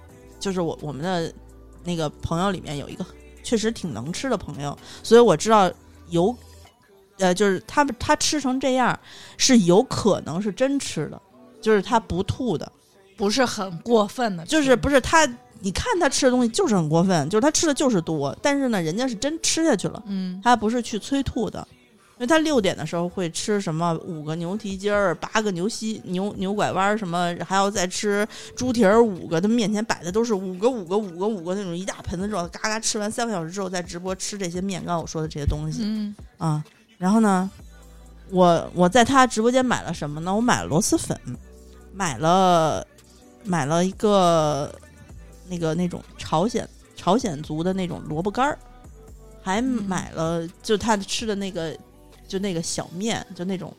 就是我我们的那个朋友里面有一个确实挺能吃的朋友，所以我知道有，呃，就是他们他吃成这样是有可能是真吃的，就是他不吐的，不是很过分的，就是不是他，你看他吃的东西就是很过分，就是他吃的就是多，但是呢，人家是真吃下去了，嗯他不是去催吐的。因为他六点的时候会吃什么五个牛蹄筋儿、八个牛膝牛牛拐弯儿什么，还要再吃猪蹄儿五个，他面前摆的都是五个五个五个五个那种一大盆子肉，嘎嘎吃完三个小时之后再直播吃这些面，刚刚我说的这些东西。嗯啊，然后呢，我我在他直播间买了什么呢？我买了螺蛳粉，买了买了一个那个那种朝鲜朝鲜族的那种萝卜干儿，还买了就他吃的那个就那个小面，就那种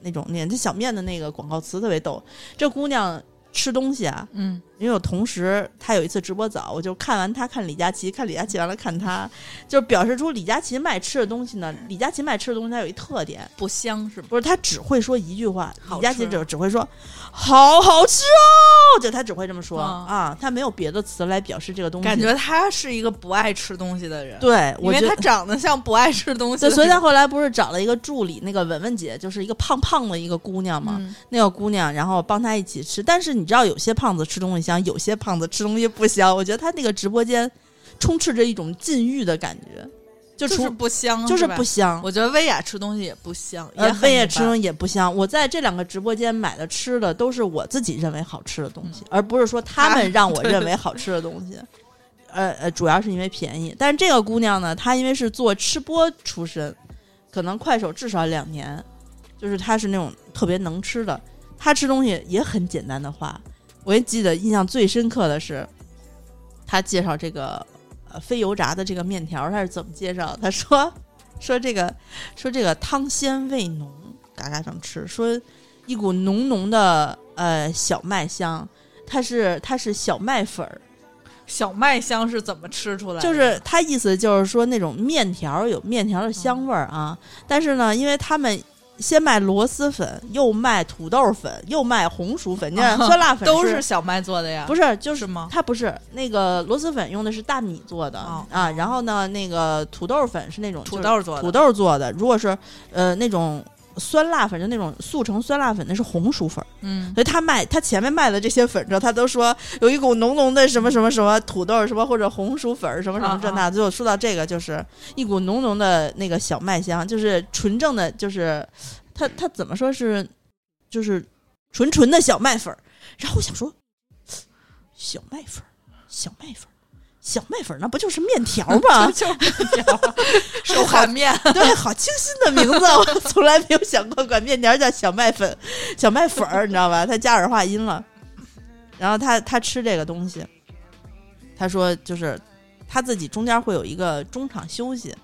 那种面这小面的那个广告词特别逗。这姑娘吃东西啊，嗯因为我同时他有一次直播早，我就看完他看李佳琦，看李佳琦完了看他，就表示出李佳琦卖吃的东西呢。李佳琦卖吃的东西，他有一特点，不香是吗？不是他只会说一句话，李佳琦吃只只会说好好吃哦，就他只会这么说、啊啊，他没有别的词来表示这个东西。感觉他是一个不爱吃东西的人，，对，因为他我觉得。长得像不爱吃东西所以他后来不是找了一个助理，那个文文姐，就是一个胖胖的一个姑娘嘛。嗯那个姑娘，然后帮他一起吃。但是你知道，有些胖子吃东西香，有些胖子吃东西不香。我觉得他那个直播间充斥着一种禁欲的感觉，就是不香，就是不香。我觉得薇娅吃东西也不香，呃也，很一般魏也吃东西也不香。我在这两个直播间买的吃的都是我自己认为好吃的东西，而不是说他们 让我认为好吃的东西。呃呃，主要是因为便宜。但是这个姑娘呢，她因为是做吃播出身，可能快手至少两年，就是她是那种特别能吃的。她吃东西也很简单的话，我也记得印象最深刻的是，他介绍这个呃非油炸的这个面条，他是怎么介绍？他说 说这个说这个汤鲜味浓，嘎嘎想吃，说一股浓浓的呃小麦香，它是它是小麦粉儿，小麦香是怎么吃出来的？就是他意思就是说那种面条有面条的香味儿啊，但是呢，因为他们。先卖螺蛳粉，又卖土豆粉，又卖红薯粉，你看酸辣粉 是都是小麦做的呀，不是就是是吗？它不是那个螺蛳粉用的是大米做的、哦啊，然后呢，那个土豆粉是那种土豆做的，土豆做的，如果是呃那种酸辣粉，就那种速成酸辣粉，那是红薯粉儿。嗯所以他卖他前面卖的这些粉之后，他都说有一股浓浓的什么什么什么土豆什么或者红薯粉儿什么什么这啊那，最后说到这个就是一股浓浓的那个小麦香，就是纯正的，就是他他怎么说是就是纯纯的小麦粉儿。然后我想说，小麦粉儿，小麦粉儿。小麦粉那不就是面条吗？就就是面条，手擀面，对，好清新的名字，我从来没有想过管面条叫小麦粉、小麦粉儿，你知道吧？他加儿化音了。然后他他吃这个东西，他说就是他自己中间会有一个中场休息，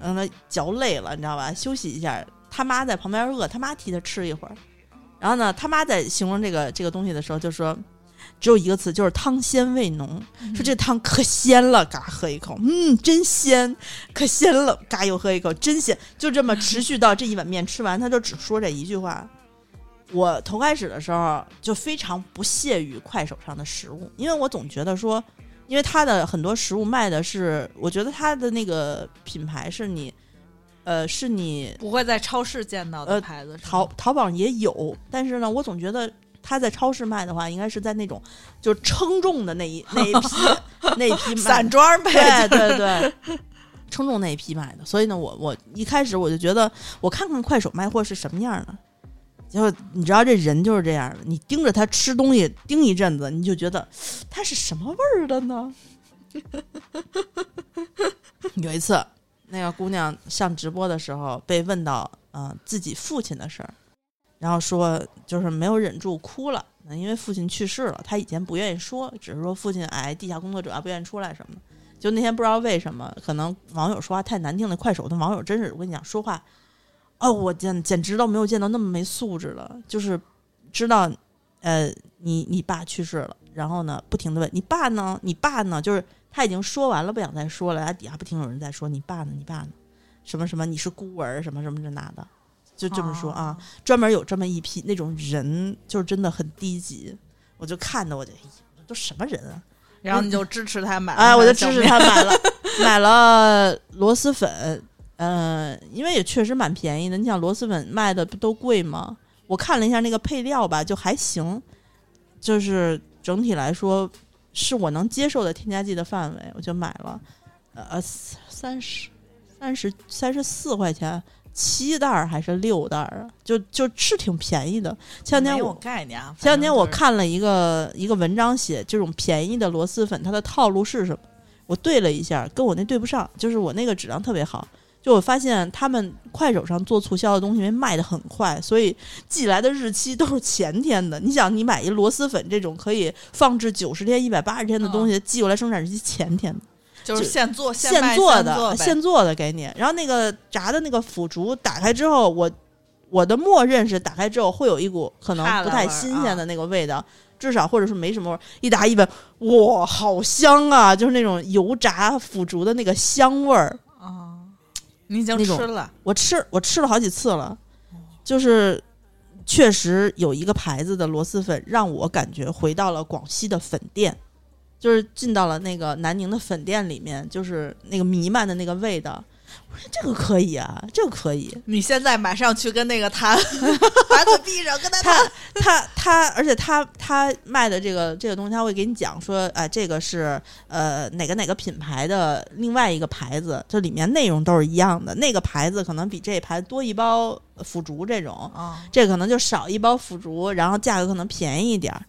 让他嚼累了，你知道吧？休息一下。他妈在旁边饿，他妈替他吃一会儿。然后呢，他妈在形容这个这个东西的时候就说，只有一个词，就是汤鲜味浓。说这汤可鲜了，嘎喝一口，嗯，真鲜，可鲜了，嘎又喝一口，真鲜。就这么持续到这一碗面吃完，他就只说这一句话。我头开始的时候就非常不屑于快手上的食物，因为我总觉得说，因为他的很多食物卖的是，我觉得他的那个品牌是你，呃，是你不会在超市见到的呃牌子淘淘宝上也有，但是呢，我总觉得他在超市卖的话，应该是在那种就称重的那一 那一批那一批卖散装呗，对对对，称重那一批卖的。所以呢，我我一开始我就觉得，我看看快手卖货是什么样的。结果你知道这人就是这样的，你盯着他吃东西盯一阵子，你就觉得他是什么味儿的呢？有一次，那个姑娘上直播的时候被问到，嗯、自己父亲的事儿，然后说就是没有忍住哭了，因为父亲去世了，他以前不愿意说，只是说父亲哎地下工作者不愿意出来什么的。就那天不知道为什么，可能网友说话太难听了，快手的网友真是我跟你讲说话，哦，我简简直都没有见到那么没素质了，就是知道呃你你爸去世了，然后呢不停的问你爸呢，你爸呢，就是他已经说完了，不想再说了，他底下不停有人在说你爸呢，你爸呢，什么什么你是孤儿，什么什么这那的。就这么说啊，专门有这么一批那种人，就是真的很低级，我就看的我就，都什么人啊？然后你就支持他买，哎，我就支持他买了，买了螺蛳粉，嗯，因为也确实蛮便宜的。你想螺蛳粉卖的不都贵吗？我看了一下那个配料吧，就还行，就是整体来说是我能接受的添加剂的范围，我就买了，呃，三十三十三十四块钱。七袋儿还是六袋儿啊？就就是挺便宜的。前两天我概念啊，前两天我看了一个一个文章，写这种便宜的螺蛳粉，它的套路是什么？我对了一下，跟我那对不上。就是我那个质量特别好，就我发现他们快手上做促销的东西，因为卖的很快，所以寄来的日期都是前天的。你想，你买一螺蛳粉这种可以放置九十天、一百八十天的东西，寄过来生产日期前天的。就是现做现做的现做的给你，然后那个炸的那个腐竹打开之后，我我的默认是打开之后会有一股可能不太新鲜的那个味道，至少或者是没什么味儿。一打一闻，哇，好香啊！就是那种油炸腐竹的那个香味儿啊。你已经吃了，我吃我吃了好几次了，就是确实有一个牌子的螺蛳粉让我感觉回到了广西的粉店。就是进到了那个南宁的粉店里面，就是那个弥漫的那个味道。我说这个可以啊，这个可以。你现在马上去跟那个谈，把嘴闭上，跟他谈。他他，而且他他卖的这个这个东西，他会给你讲说，哎，这个是呃哪个哪个品牌的另外一个牌子，这里面内容都是一样的。那个牌子可能比这牌子多一包腐竹这种，啊，这可能就少一包腐竹，然后价格可能便宜一点儿。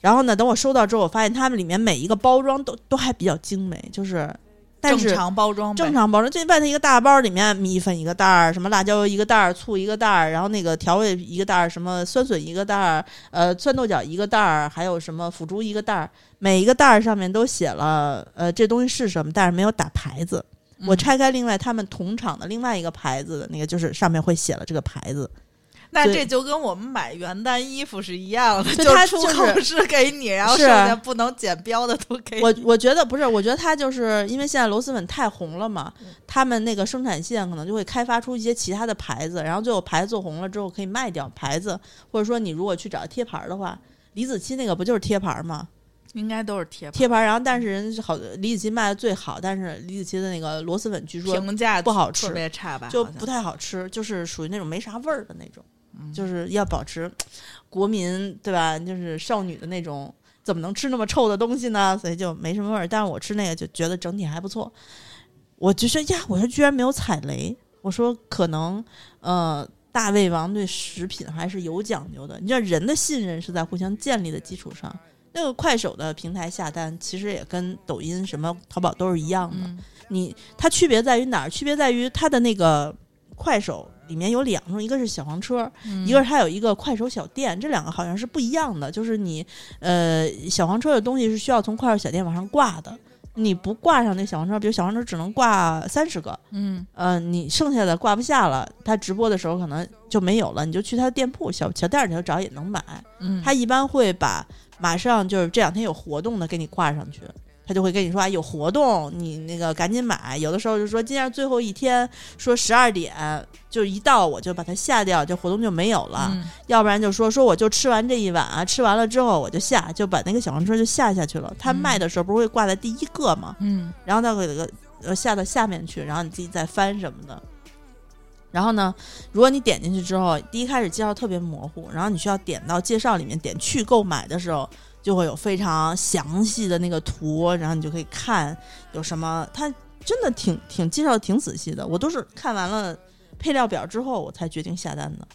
然后呢？等我收到之后，我发现他们里面每一个包装都都还比较精美，就是但是正常包装，正常包装。这外头一个大包里面米粉一个袋儿，什么辣椒油一个袋儿，醋一个袋儿，然后那个调味一个袋儿，什么酸笋一个袋儿，呃，酸豆角一个袋儿，还有什么腐竹一个袋儿。每一个袋儿上面都写了，呃，这东西是什么，但是没有打牌子。我拆开另外他们同厂的另外一个牌子的那个，就是上面会写了这个牌子。那这就跟我们买原单衣服是一样的，就出口是给你，然后剩下不能剪标的都给我。我觉得不是，我觉得他就是因为现在螺蛳粉太红了嘛，他们那个生产线可能就会开发出一些其他的牌子，然后最后牌子做红了之后可以卖掉牌子，或者说你如果去找贴牌的话，李子柒那个不就是贴牌吗？应该都是贴贴牌。然后但是人好李子柒卖的最好，但是李子柒的那个螺蛳粉据说评价不好吃，特别差吧，就不太好吃，就是属于那种没啥味儿的那种。就是要保持国民对吧？就是少女的那种，怎么能吃那么臭的东西呢？所以就没什么味儿。但是我吃那个就觉得整体还不错。我就说呀，我说居然没有踩雷。我说可能呃，大胃王对食品还是有讲究的。你知道，人的信任是在互相建立的基础上。那个快手的平台下单，其实也跟抖音、什么淘宝都是一样的。你它区别在于哪儿？区别在于它的那个快手。里面有两种，一个是小黄车，一个是它有一个快手小店，这两个好像是不一样的。就是你，呃，小黄车的东西是需要从快手小店往上挂的，你不挂上那小黄车，比如小黄车只能挂三十个，嗯，呃，你剩下的挂不下了，他直播的时候可能就没有了，你就去他的店铺小小店里头找也能买。嗯，他一般会把马上就是这两天有活动的给你挂上去。他就会跟你说啊，有活动，你那个赶紧买。有的时候就说今天最后一天，说十二点就一到我就把它下掉，这活动就没有了。要不然就说说我就吃完这一碗啊，吃完了之后我就下，就把那个小黄车就下下去了。他卖的时候不是会挂在第一个吗？嗯，然后他给个呃下到下面去，然后你自己再翻什么的。然后呢，如果你点进去之后，第一开始介绍特别模糊，然后你需要点到介绍里面点去购买的时候。就会有非常详细的那个图，然后你就可以看有什么，它真的挺挺介绍的挺仔细的。我都是看完了配料表之后，我才决定下单的。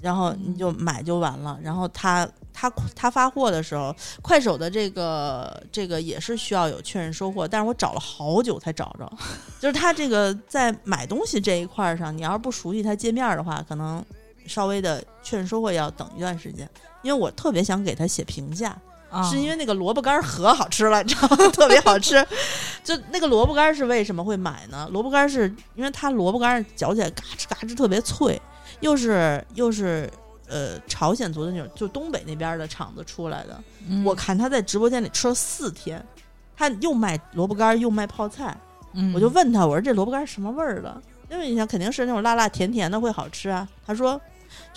然后你就买就完了。然后他他他发货的时候，快手的这个这个也是需要有确认收货，但是我找了好久才找着。就是他这个在买东西这一块上，你要是不熟悉他界面的话，可能稍微的确认收货要等一段时间，因为我特别想给他写评价，啊是因为那个萝卜干儿可好吃了，你知道吗？特别好吃。就那个萝卜干儿是为什么会买呢？萝卜干儿是因为它萝卜干儿嚼起来嘎吱嘎吱特别脆，又是又是呃朝鲜族的那种，就东北那边的厂子出来的。嗯我看他在直播间里吃了四天，他又卖萝卜干儿又卖泡菜。嗯我就问他，我说这萝卜干儿什么味儿的？因为你想肯定是那种辣辣甜甜的会好吃啊。他说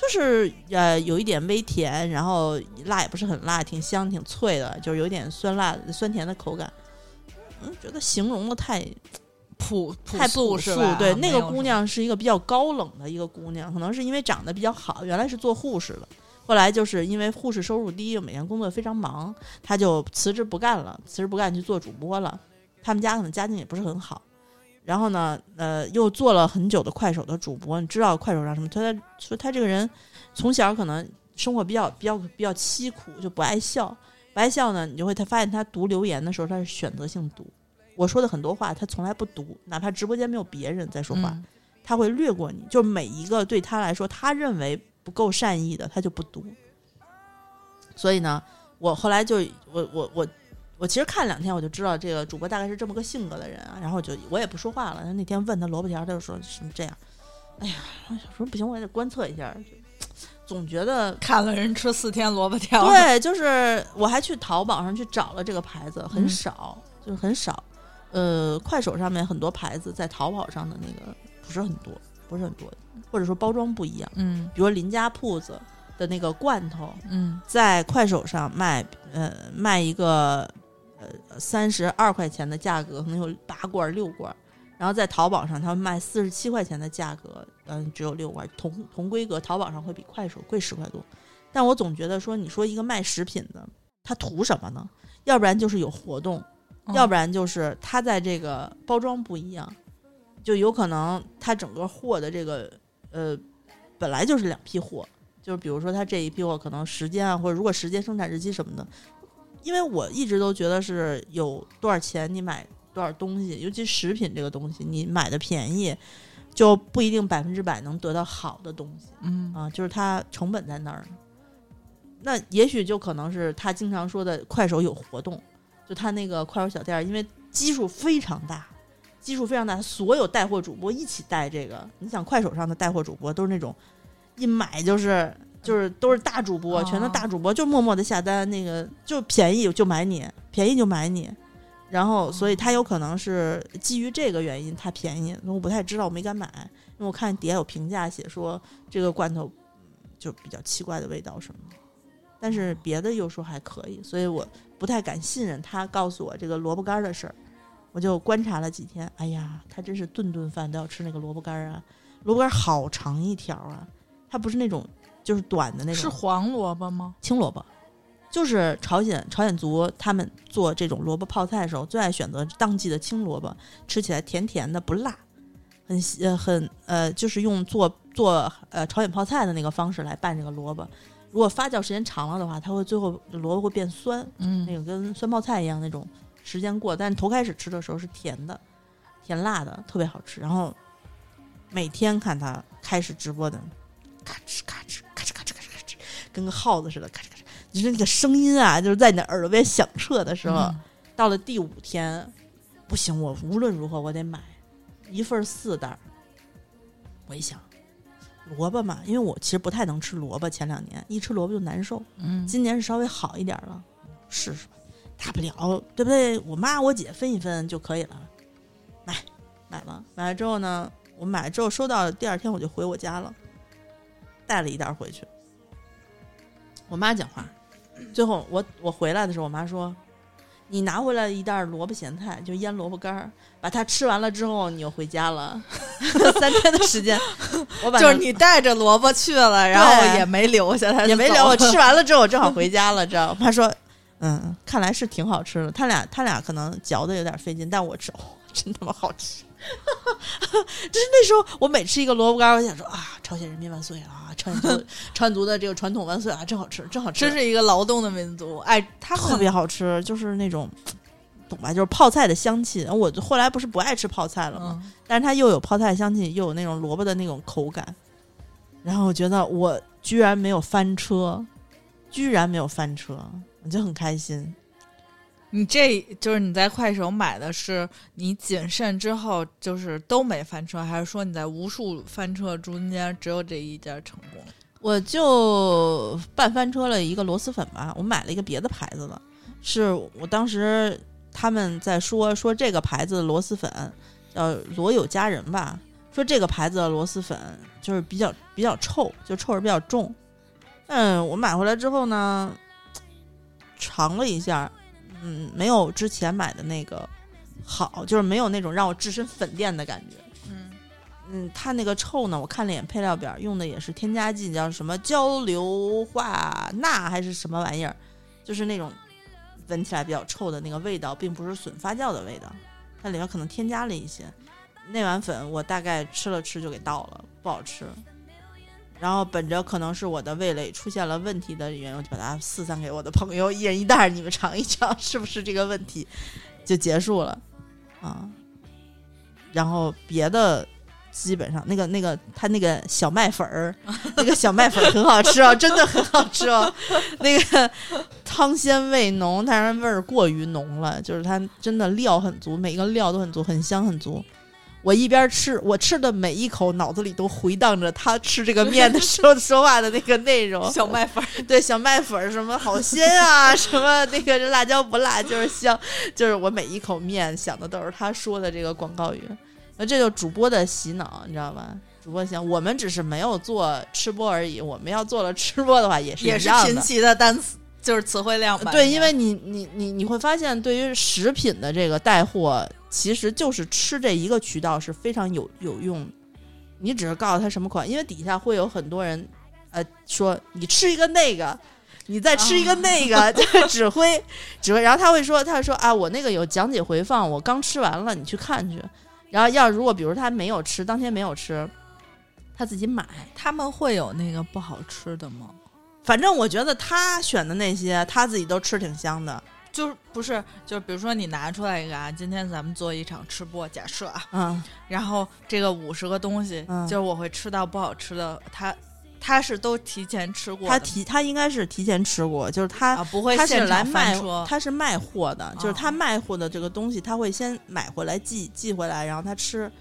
就是呃有一点微甜，然后辣也不是很辣，挺香挺脆的，就是有点酸辣酸甜的口感。嗯，觉得形容的太朴太朴素？对，那个姑娘是一个比较高冷的一个姑娘，可能是因为长得比较好，原来是做护士的，后来就是因为护士收入低，每天工作非常忙，她就辞职不干了，辞职不干去做主播了。他们家可能家境也不是很好，然后呢，呃，又做了很久的快手的主播。你知道快手上什么？他说他这个人从小可能生活比较比较比较凄苦，就不爱笑。不爱笑呢，你就会他发现他读留言的时候，他是选择性读。我说的很多话，他从来不读，哪怕直播间没有别人在说话，嗯他会略过你。就每一个对他来说，他认为不够善意的，他就不读。所以呢，我后来就我我我我其实看两天，我就知道这个主播大概是这么个性格的人啊。然后我就我也不说话了。那天问他萝卜条，他就说什么这样。哎呀，我想说不行，我也得观测一下。总觉得 看了人吃四天萝卜条，对，就是我还去淘宝上去找了这个牌子，很嗯少，就是很少。呃，快手上面很多牌子在淘宝上的那个不是很多，不是很多，或者说包装不一样。嗯比如邻家铺子的那个罐头，嗯在快手上卖，呃，卖一个呃三十二块钱的价格，可能有八罐儿六罐，然后在淘宝上他们卖四十七块钱的价格，嗯、只有六罐，同同规格，淘宝上会比快手贵十块多。但我总觉得说，你说一个卖食品的，他图什么呢？要不然就是有活动，嗯要不然就是他在这个包装不一样，就有可能他整个货的这个呃本来就是两批货，就是比如说他这一批货可能时间啊，或者如果时间、生产日期什么的，因为我一直都觉得是有多少钱你买多少东西，尤其食品这个东西，你买的便宜就不一定百分之百能得到好的东西。嗯啊，就是它成本在那儿呢。那也许就可能是他经常说的快手有活动，就他那个快手小店儿，因为基数非常大，基数非常大，所有带货主播一起带这个。你想快手上的带货主播都是那种一买就是就是都是大主播，全都哦大主播，就默默的下单，那个就便宜就买你，便宜就买你。然后，所以他有可能是基于这个原因，他便宜，我不太知道，我没敢买，因为我看底下有评价写说这个罐头嗯就比较奇怪的味道什么的，但是别的又说还可以，所以我不太敢信任他告诉我这个萝卜干儿的事儿。我就观察了几天，哎呀，他真是顿顿饭都要吃那个萝卜干儿啊，萝卜干儿好长一条啊，它不是那种就是短的那种，是黄萝卜吗？青萝卜，就是朝鲜朝鲜族他们做这种萝卜泡菜的时候，最爱选择当季的青萝卜，吃起来甜甜的，不辣，很呃很呃，就是用做做呃朝鲜泡菜的那个方式来拌这个萝卜。如果发酵时间长了的话，它会最后萝卜会变酸，嗯那个跟酸泡菜一样那种时间过，但是头开始吃的时候是甜的，甜辣的，特别好吃。然后每天看他开始直播的，咔哧咔哧，跟个耗子似的，咔嚓咔嚓，就是那个声音啊，就是在你的耳朵边响彻的时候，嗯到了第五天，不行，我无论如何我得买一份儿四袋儿。我一想，萝卜嘛，因为我其实不太能吃萝卜，前两年一吃萝卜就难受。嗯今年是稍微好一点了，试试吧，大不了对不对？我妈我姐分一分就可以了。买，买了，买了之后呢，我买了之后收到第二天我就回我家了，带了一袋回去。我妈讲话，最后我我回来的时候，我妈说：“你拿回来一袋萝卜咸菜，就腌萝卜干儿，把它吃完了之后，你又回家了。三天的时间，我把就是你带着萝卜去了，然后也没留下来，也没留，我 吃完了之后我正好回家了，知道吗？她说，嗯，看来是挺好吃的。他俩他俩可能嚼的有点费劲，但我吃，哦、真他妈好吃。就是那时候，我每吃一个萝卜干，我想说啊，朝鲜人民万岁啊，朝鲜族 朝鲜族的这个传统万岁啊，真好吃，真好吃，真是一个劳动的民族，哎，它特别好吃，就是那种。懂吧？就是泡菜的香气。我后来不是不爱吃泡菜了吗？嗯但是它又有泡菜的香气，又有那种萝卜的那种口感，然后我觉得我居然没有翻车，居然没有翻车，我就很开心。你这就是你在快手买的是你谨慎之后就是都没翻车，还是说你在无数翻车中间只有这一家成功？我就半翻车了一个螺蛳粉吧，我买了一个别的牌子的，是我当时他们在说说这个牌子的螺蛳粉叫罗有佳人吧，说这个牌子的螺蛳粉就是比较比较臭，就臭味比较重。嗯，我买回来之后呢，尝了一下，嗯，没有之前买的那个好，就是没有那种让我置身粉店的感觉。嗯，嗯，它那个臭呢，我看了一眼配料表，用的也是添加剂，叫什么焦硫化钠还是什么玩意儿，就是那种闻起来比较臭的那个味道，并不是笋发酵的味道，它里面可能添加了一些。那碗粉我大概吃了吃就给倒了，不好吃。然后本着可能是我的味蕾出现了问题的原因，我就把它四散给我的朋友，一人一袋，你们尝一尝 是不是这个问题，就结束了啊。然后别的基本上那个那个它那个小麦粉儿，那个小麦粉儿很好吃哦，真的很好吃哦。那个汤鲜味浓，但是味儿过于浓了，就是它真的料很足，每个料都很足，很香很足。我一边吃，我吃的每一口，脑子里都回荡着他吃这个面的时候 说话的那个内容。小麦粉儿，对小麦粉儿什么好鲜啊，什么那个辣椒不辣就是香，就是我每一口面想的都是他说的这个广告语。那这就主播的洗脑，你知道吧？主播想，我们只是没有做吃播而已，我们要做了吃播的话，也是也是一样的贫瘠的单词，就是词汇量吧。对，因为你你你你会发现，对于食品的这个带货，其实就是吃这一个渠道是非常有有用。你只是告诉他什么款，因为底下会有很多人，呃，说你吃一个那个，你再吃一个那个，就是指挥指挥，然后他会说，他会说啊，我那个有讲解回放，我刚吃完了，你去看去。然后要如果比如他没有吃，当天没有吃，他自己买。他们会有那个不好吃的吗？反正我觉得他选的那些，他自己都吃挺香的。就是不是就是比如说你拿出来一个啊，今天咱们做一场吃播，假设啊，嗯，然后这个五十个东西，嗯就是我会吃到不好吃的，他他是都提前吃过的，他提他应该是提前吃过，就是他、啊不会他是现场来卖翻车，他是卖货的，就是哦他卖货的这个东西，他会先买回来寄寄回来，然后他吃。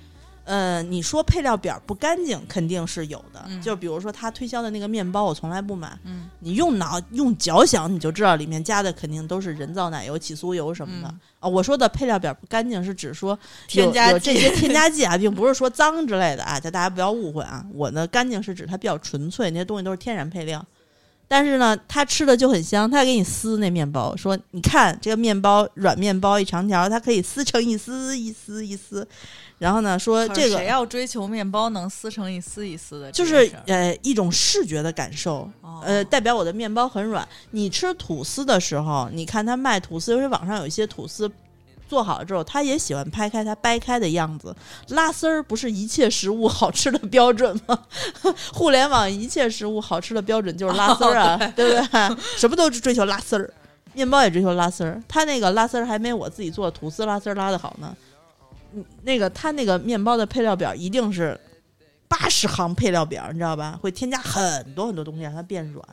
呃，你说配料表不干净，肯定是有的。嗯就比如说他推销的那个面包，我从来不买。嗯你用脑用脚想，你就知道里面加的肯定都是人造奶油、起酥油什么的。嗯啊，我说的配料表不干净，是指说添加有这些添加剂啊，并不是说脏之类的啊，就大家不要误会啊。我的干净是指它比较纯粹，那些东西都是天然配料。但是呢，他吃的就很香，他还给你撕那面包，说你看这个面包软面包一长条，它可以撕成一丝一丝一丝。然后呢，说这个谁要追求面包能撕成一丝一丝的就是呃一种视觉的感受，哦呃，代表我的面包很软。你吃吐司的时候，你看他卖吐司，尤其网上有一些吐司做好了之后，他也喜欢拍开它掰开的样子。拉丝儿不是一切食物好吃的标准吗？互联网一切食物好吃的标准就是拉丝儿啊，对不对？什么都追求拉丝儿，面包也追求拉丝儿。他那个拉丝儿还没我自己做的吐司拉丝儿拉的好呢。嗯，那个他那个面包的配料表一定是八十行配料表，你知道吧？会添加很多很多东西让它变软。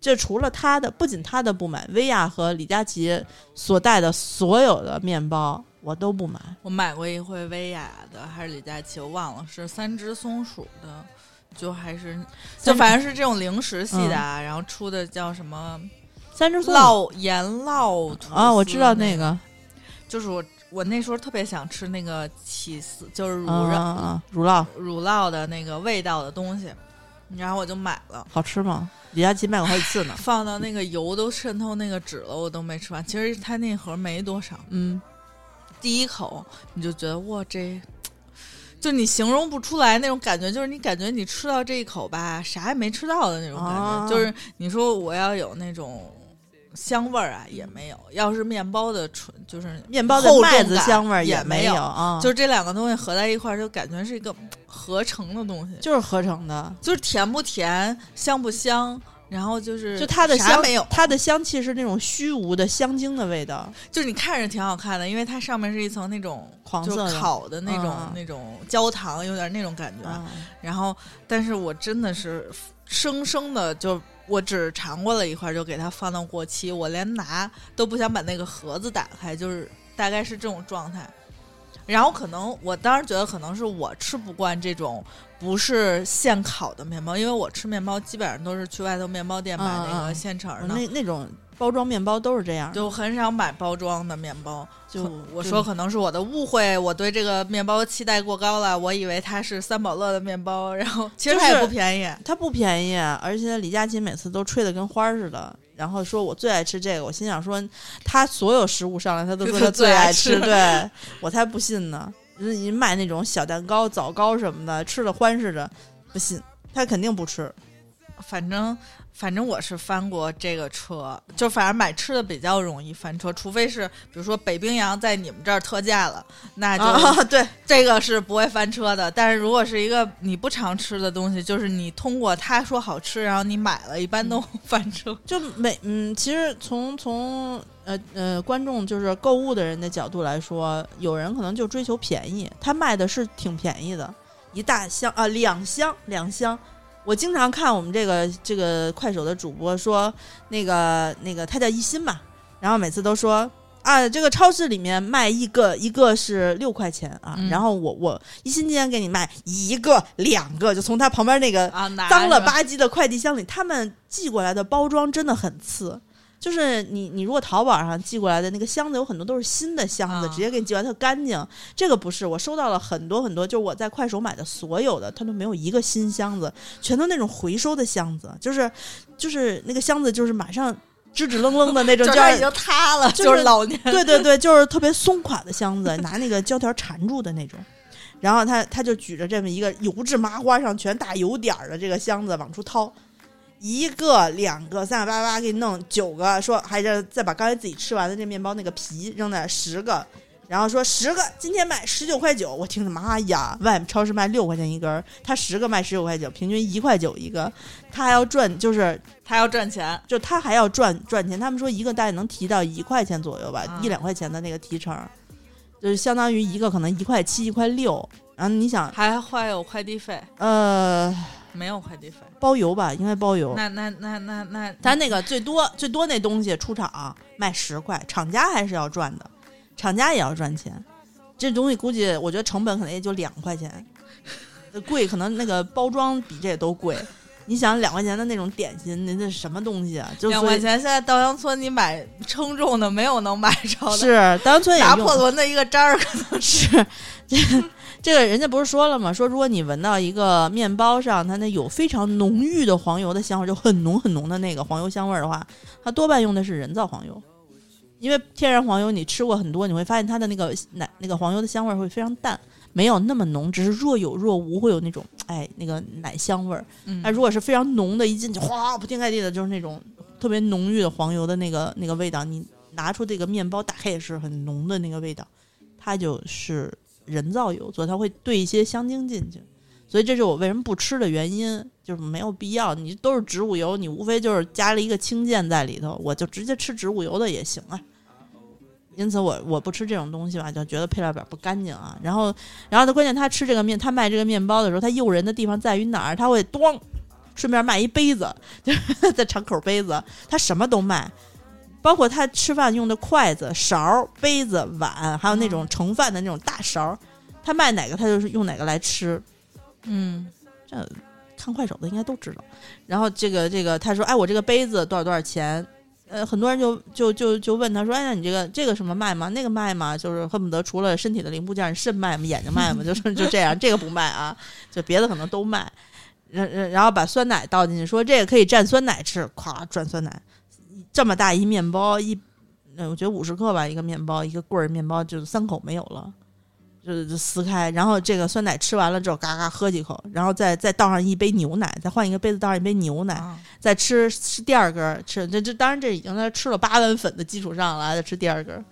这除了他的，不仅他的不买，薇娅和李佳琦所带的所有的面包我都不买。我买过一回薇娅的还是李佳琦，我忘了是三只松鼠的，就还是就反正是这种零食系的然后出的叫什么三只松鼠烙盐烙啊，我知道那那个就是我我那时候特别想吃那个起司，就是乳啊酪、乳酪乳酪的那个味道的东西，然后我就买了。好吃吗？李佳琦卖过好几次呢。放到那个油都渗透那个纸了，我都没吃完。其实它那盒没多少，嗯，第一口你就觉得哇，这就你形容不出来那种感觉，就是你感觉你吃到这一口吧，啥也没吃到的那种感觉。啊就是你说我要有那种香味儿啊，也没有。要是面包的纯，就是面包的麦子香味儿也有没啊，就是这两个东西合在一块儿，就感觉是一个合成的东西。就是合成的。就是甜不甜，香不香，然后就是就它的香啥没有，它的香气是那种虚无的香精的味道，就是你看着挺好看的，因为它上面是一层那种就黄色烤的那种、嗯那种焦糖，有点那种感觉。啊，然后，但是我真的是生生的就。我只尝过了一块，就给它放到过期，我连拿都不想把那个盒子打开，就是大概是这种状态。然后可能我当时觉得可能是我吃不惯这种不是现烤的面包，因为我吃面包基本上都是去外头面包店买那个现成的，那那种包装面包都是这样，就很少买包装的面包。就我说可能是我的误会，我对这个面包期待过高了，我以为它是三宝乐的面包，然后其实它也不便宜。它不便宜，而且李佳琦每次都吹得跟花儿似的，然后说我最爱吃这个，我心想说他所有食物上来他都说 他最爱吃，对我才不信呢。你卖那种小蛋糕、枣糕什么的，吃的欢似的，不信他肯定不吃。反正反正我是翻过这个车，就反正买吃的比较容易翻车，除非是比如说北冰洋在你们这儿特价了，那就、啊，对，这个是不会翻车的。但是如果是一个你不常吃的东西，就是你通过他说好吃，然后你买了，一般都 翻车。就每嗯，其实从从呃呃观众就是购物的人的角度来说，有人可能就追求便宜，他卖的是挺便宜的，一大箱啊两箱两箱。我经常看我们这个这个快手的主播说，那个那个他叫一心嘛，然后每次都说啊，这个超市里面卖一个一个是六块钱啊，嗯然后我我一心今天给你卖一个两个，就从他旁边那个脏了吧吧唧的快递箱里，他们寄过来的包装真的很次。就是你，你如果淘宝上寄过来的那个箱子，有很多都是新的箱子，啊直接给你寄过来特干净。这个不是，我收到了很多很多，就是我在快手买的所有的，它都没有一个新箱子，全都那种回收的箱子，就是就是那个箱子就是马上支支棱棱的那种，就就是已经塌了，就是老年对对对，就是特别松垮的箱子，拿那个胶条缠住的那种。然后他他就举着这么一个油质麻花上全打油点儿的这个箱子往出掏，一个、两个、三个、八八给你弄九个，说还是再把刚才自己吃完的这面包那个皮扔在十个，然后说十个今天卖十九块九，我听着妈呀，外面超市卖六块钱一根儿，他十个卖十九块九，平均一块九一个，他还要赚就是他要赚钱，就他还要赚赚钱，他们说一个大概能提到一块钱左右吧，啊一两块钱的那个提成，就是相当于一个可能一块七、一块六。然后你想，还会有快递费，呃，没有快递费。包邮吧，应该包邮。那那那那那，咱那个最多最多那东西出厂卖十块，厂家还是要赚的，厂家也要赚钱。这东西估计我觉得成本可能也就两块钱，呃贵可能那个包装比这都贵。你想两块钱的那种点心，那那是什么东西啊？就两块钱，现在稻香村你买称重的没有能买着的，是稻香村拿破仑的一个渣儿，可能 是这这个人家不是说了吗？说如果你闻到一个面包上它那有非常浓郁的黄油的香味儿，就很浓很浓的那个黄油香味儿的话，它多半用的是人造黄油。因为天然黄油你吃过很多，你会发现它的那个奶那个黄油的香味儿会非常淡，没有那么浓，只是若有若无，会有那种哎那个奶香味儿。嗯那如果是非常浓的，一进去哗铺天盖地的，就是那种特别浓郁的黄油的那个那个味道，你拿出这个面包打开也是很浓的那个味道，它就是人造油，所以它会兑一些香精进去。所以这是我为什么不吃的原因，就是没有必要。你都是植物油，你无非就是加了一个氢键在里头，我就直接吃植物油的也行啊。因此我我不吃这种东西吧，就觉得配料表不干净啊。然后，然后他关键他吃这个面，他卖这个面包的时候，他诱人的地方在于哪儿？他会咣，顺便卖一杯子，就是 在敞口杯子，他什么都卖，包括他吃饭用的筷子、勺、杯子、碗，还有那种盛饭的那种大勺，他卖哪个他就是用哪个来吃。嗯，这看快手的应该都知道。然后这个这个，他说：“哎，我这个杯子多少多少钱？”呃，很多人就就就就问他说：“哎，那你这个这个什么卖吗？那个卖吗？就是恨不得除了身体的零部件，肾卖吗？眼睛卖吗？就 是就这样，这个不卖啊，就别的可能都卖。然然然后把酸奶倒进去，说这个可以蘸酸奶吃，咵转酸奶，这么大一面包一，呃，我觉得五十克吧一个面包，一个棍儿面包就三口没有了。就就撕开，然后这个酸奶吃完了之后，嘎嘎喝几口，然后再再倒上一杯牛奶，再换一个杯子倒上一杯牛奶，啊再吃吃第二根儿，吃这这当然这已经在吃了八碗粉的基础上了，再吃第二根儿，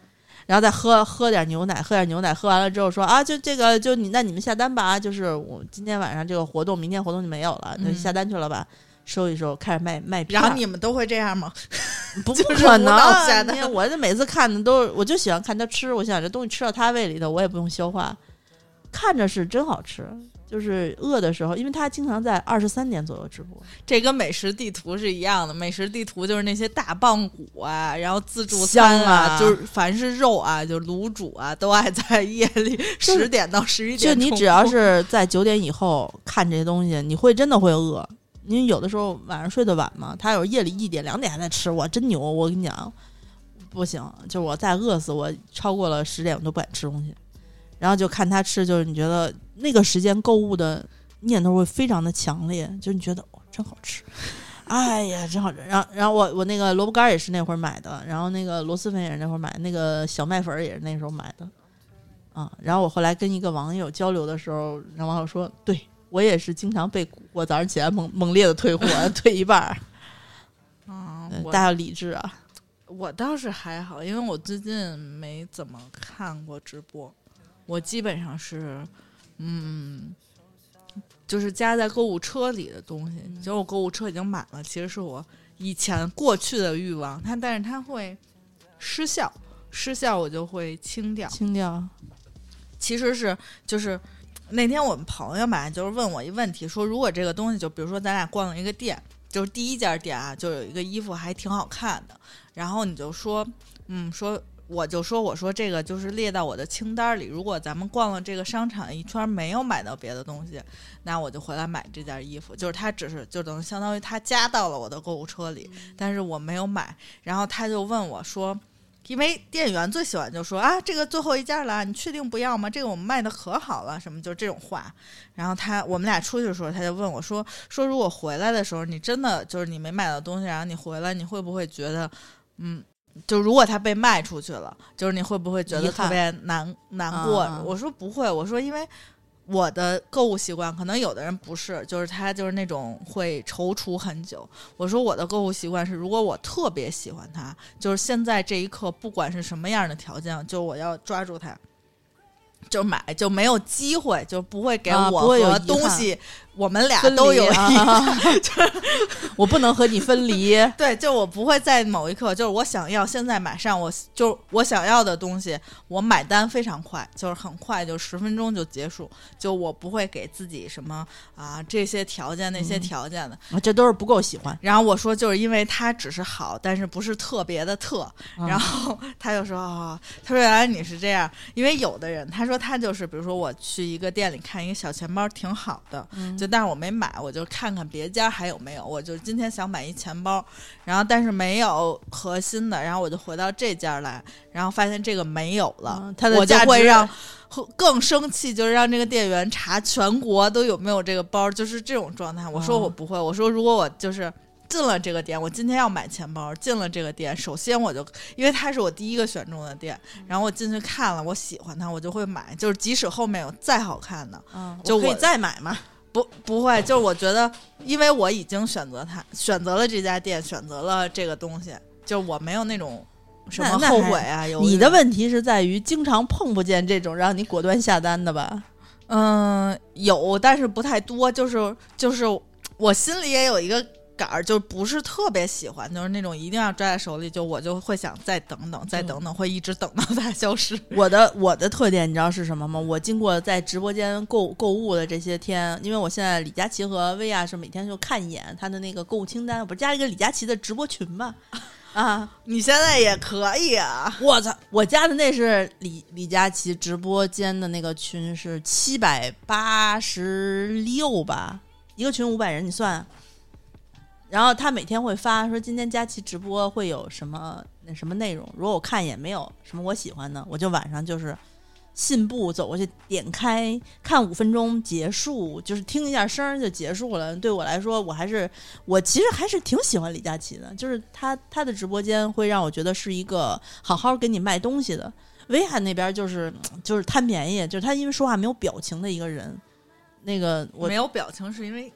然后再喝喝点牛奶，喝点牛奶，喝完了之后说啊，就这个就你那你们下单吧，就是我今天晚上这个活动，明天活动就没有了，就嗯下单去了吧。收一收，开始卖卖票。然后你们都会这样吗？不 就是可能，单你看我这每次看的都是，我就喜欢看他吃，我想这东西吃到他胃里头，我也不用消化，看着是真好吃。就是饿的时候，因为他经常在二十三点左右直播，这跟美食地图是一样的。美食地图就是那些大棒骨啊，然后自助餐香啊就是凡是肉啊，就卤煮啊，都爱在夜里 就是十点到十一点就。你只要是在九点以后看这些东西，你会真的会饿。因为有的时候晚上睡得晚嘛，他有夜里一点两点还在吃，我真牛！我跟你讲，不行，就我再饿死，我超过了十点我都不敢吃东西。然后就看他吃，就是你觉得那个时间购物的念头会非常的强烈，就你觉得哦真好吃，哎呀真好吃。然后然后我我那个萝卜干也是那会儿买的，然后那个螺蛳粉也是那会儿买，那个小麦粉儿也是那时候买的。啊，然后我后来跟一个网友交流的时候，然后网友说，对我也是经常被蛊惑，早上起来猛猛烈的退货，退一半儿，嗯，我呃大理智啊。我倒是还好，因为我最近没怎么看过直播，我基本上是，嗯，就是加在购物车里的东西。嗯结果我购物车已经满了，其实是我以前过去的欲望，它但是它会失效，失效我就会清掉。清掉，其实是就是那天我们朋友嘛，就是问我一问题，说如果这个东西，就比如说咱俩逛了一个店，就是第一家店啊，就有一个衣服还挺好看的，然后你就说，嗯，说我就说我说这个就是列到我的清单里，如果咱们逛了这个商场一圈没有买到别的东西，那我就回来买这件衣服，就是他只是就等于相当于他加到了我的购物车里，但是我没有买，然后他就问我说。因为店员最喜欢就说啊，这个最后一件了，你确定不要吗？这个我们卖的可好了，什么就这种话。然后他我们俩出去的时候，他就问我说说如果回来的时候你真的就是你没买到东西，然后你回来，你会不会觉得嗯？就如果它被卖出去了，就是你会不会觉得特别难难过？啊我说不会，我说因为我的购物习惯，可能有的人不是，就是他就是那种会踌躇很久。我说我的购物习惯是，如果我特别喜欢它，就是现在这一刻，不管是什么样的条件，就我要抓住它。就买就没有机会，就不会给我东西，我们俩都有啊 就是。我不能和你分离。对，就我不会在某一刻，就是我想要现在马上，我就我想要的东西，我买单非常快，就是很快，就十分钟就结束。就我不会给自己什么啊这些条件那些嗯条件的。这都是不够喜欢。然后我说，就是因为他只是好，但是不是特别的特。嗯然后他就说哦，他说原来你是这样，因为有的人他说他就是，比如说我去一个店里看一个小钱包挺好的，嗯就但是我没买，我就看看别家还有没有，我就今天想买一钱包，然后但是没有核心的，然后我就回到这家来，然后发现这个没有了，嗯它的我就价值会让。更生气，就是让这个店员查全国都有没有这个包，就是这种状态。我说哦我不会，我说如果我就是进了这个店，我今天要买钱包，进了这个店，首先我就因为它是我第一个选中的店，然后我进去看了，我喜欢它，我就会买，就是即使后面有再好看的，嗯，就我可以我再买嘛。不不会，就是我觉得，因为我已经选择它，选择了这家店，选择了这个东西，就我没有那种什么后悔啊。有你的问题是在于经常碰不见这种让你果断下单的吧？嗯，有，但是不太多。就是就是，我心里也有一个杆儿，就不是特别喜欢，就是那种一定要抓在手里，就我就会想再等等，再等等，会一直等到它 消失。我的我的特点你知道是什么吗？我经过在直播间购购物的这些天，因为我现在李佳琦和薇娅是每天就看一眼他的那个购物清单，我不是加了一个李佳琦的直播群吗？啊，你现在也可以啊，我操！我加的那是李李佳琦直播间的那个群是七百八十六吧，一个群五百人，你算。然后他每天会发说今天佳琪直播会有什么那什么内容，如果我看一眼没有什么我喜欢的，我就晚上就是信步走过去点开看五分钟结束，就是听一下声儿就结束了。对我来说，我还是我其实还是挺喜欢李佳琦的，就是他他的直播间会让我觉得是一个好好给你卖东西的。威海那边就是就是贪便宜，就是他因为说话没有表情的一个人。那个我没有表情是因为